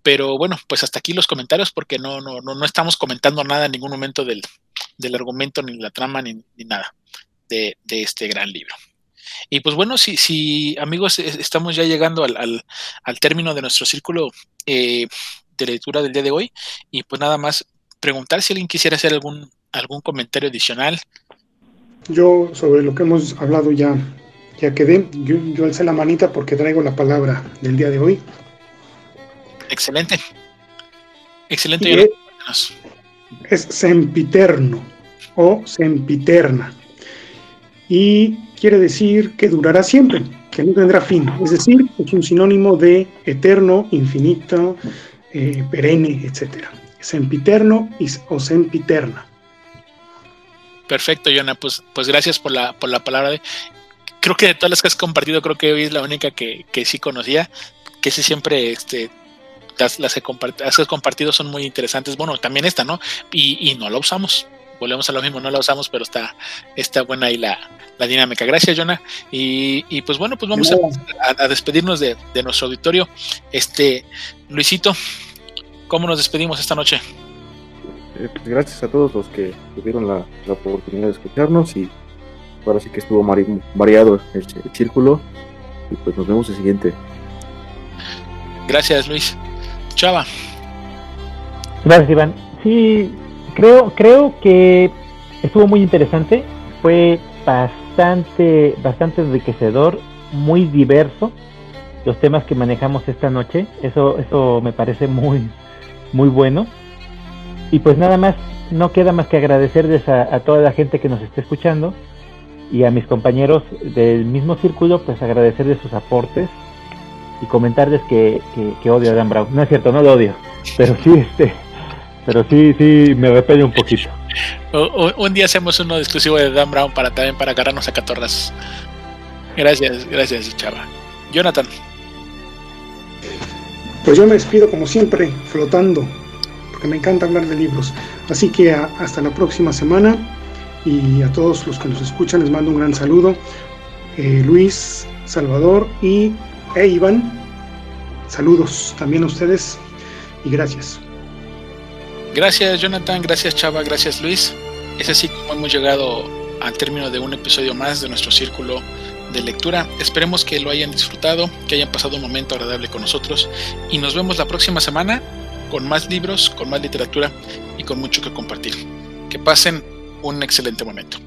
Pero bueno, pues hasta aquí los comentarios porque no, no, no, no estamos comentando nada en ningún momento del, del argumento, ni la trama, ni, ni nada de, de, este gran libro. Y pues bueno, si, si amigos, estamos ya llegando al, al, al término de nuestro círculo eh, de lectura del día de hoy. Y pues nada más preguntar si alguien quisiera hacer algún, algún comentario adicional. Yo sobre lo que hemos hablado ya, ya quedé. Yo, yo alcé la manita porque traigo la palabra del día de hoy. Excelente. Excelente. Es, sempiterno o sempiterna. Y quiere decir que durará siempre, que no tendrá fin. Es decir, es un sinónimo de eterno, infinito, eh, perenne, etc. Sempiterno o sempiterna. Perfecto, Yona. Pues, pues gracias por la, por la palabra. De, creo que de todas las que has compartido, creo que hoy es la única que, que sí conocía. Que sí siempre este, las, que has compartido son muy interesantes. Bueno, también esta, ¿no? Y, no la usamos. Volvemos a lo mismo, no la usamos, pero está, está buena ahí la, la dinámica. Gracias, Jonah. Y, pues bueno, pues vamos a, despedirnos de, nuestro auditorio. Este, Luisito, ¿cómo nos despedimos esta noche? Eh, pues gracias a todos los que tuvieron la, oportunidad de escucharnos y ahora sí que estuvo variado el, el círculo y pues nos vemos el siguiente. Gracias, Luis. Chava. Gracias, Iván. Sí, creo, creo que estuvo muy interesante. Fue bastante, bastante enriquecedor, muy diverso los temas que manejamos esta noche. Eso, eso me parece muy, muy bueno. Y pues nada más, no queda más que agradecerles a, a, toda la gente que nos esté escuchando y a mis compañeros del mismo círculo, pues agradecerles sus aportes y comentarles que, que, odio a Dan Brown. No es cierto, no lo odio, pero sí, este, pero sí, sí, me repele un poquito. un día hacemos uno exclusivo de Dan Brown para también para agarrarnos a catorras. Gracias, gracias, Chava. Jonathan. Pues yo me despido como siempre, flotando, porque me encanta hablar de libros. Así que hasta la próxima semana y a todos los que nos escuchan les mando un gran saludo. Eh, Luis, Salvador y e Iván, saludos también a ustedes y gracias. Gracias Jonathan, gracias Chava, gracias Luis. Es así como hemos llegado al término de un episodio más de nuestro círculo de lectura. Esperemos que lo hayan disfrutado, que hayan pasado un momento agradable con nosotros y nos vemos la próxima semana con más libros, con más literatura y con mucho que compartir. Que pasen un excelente momento.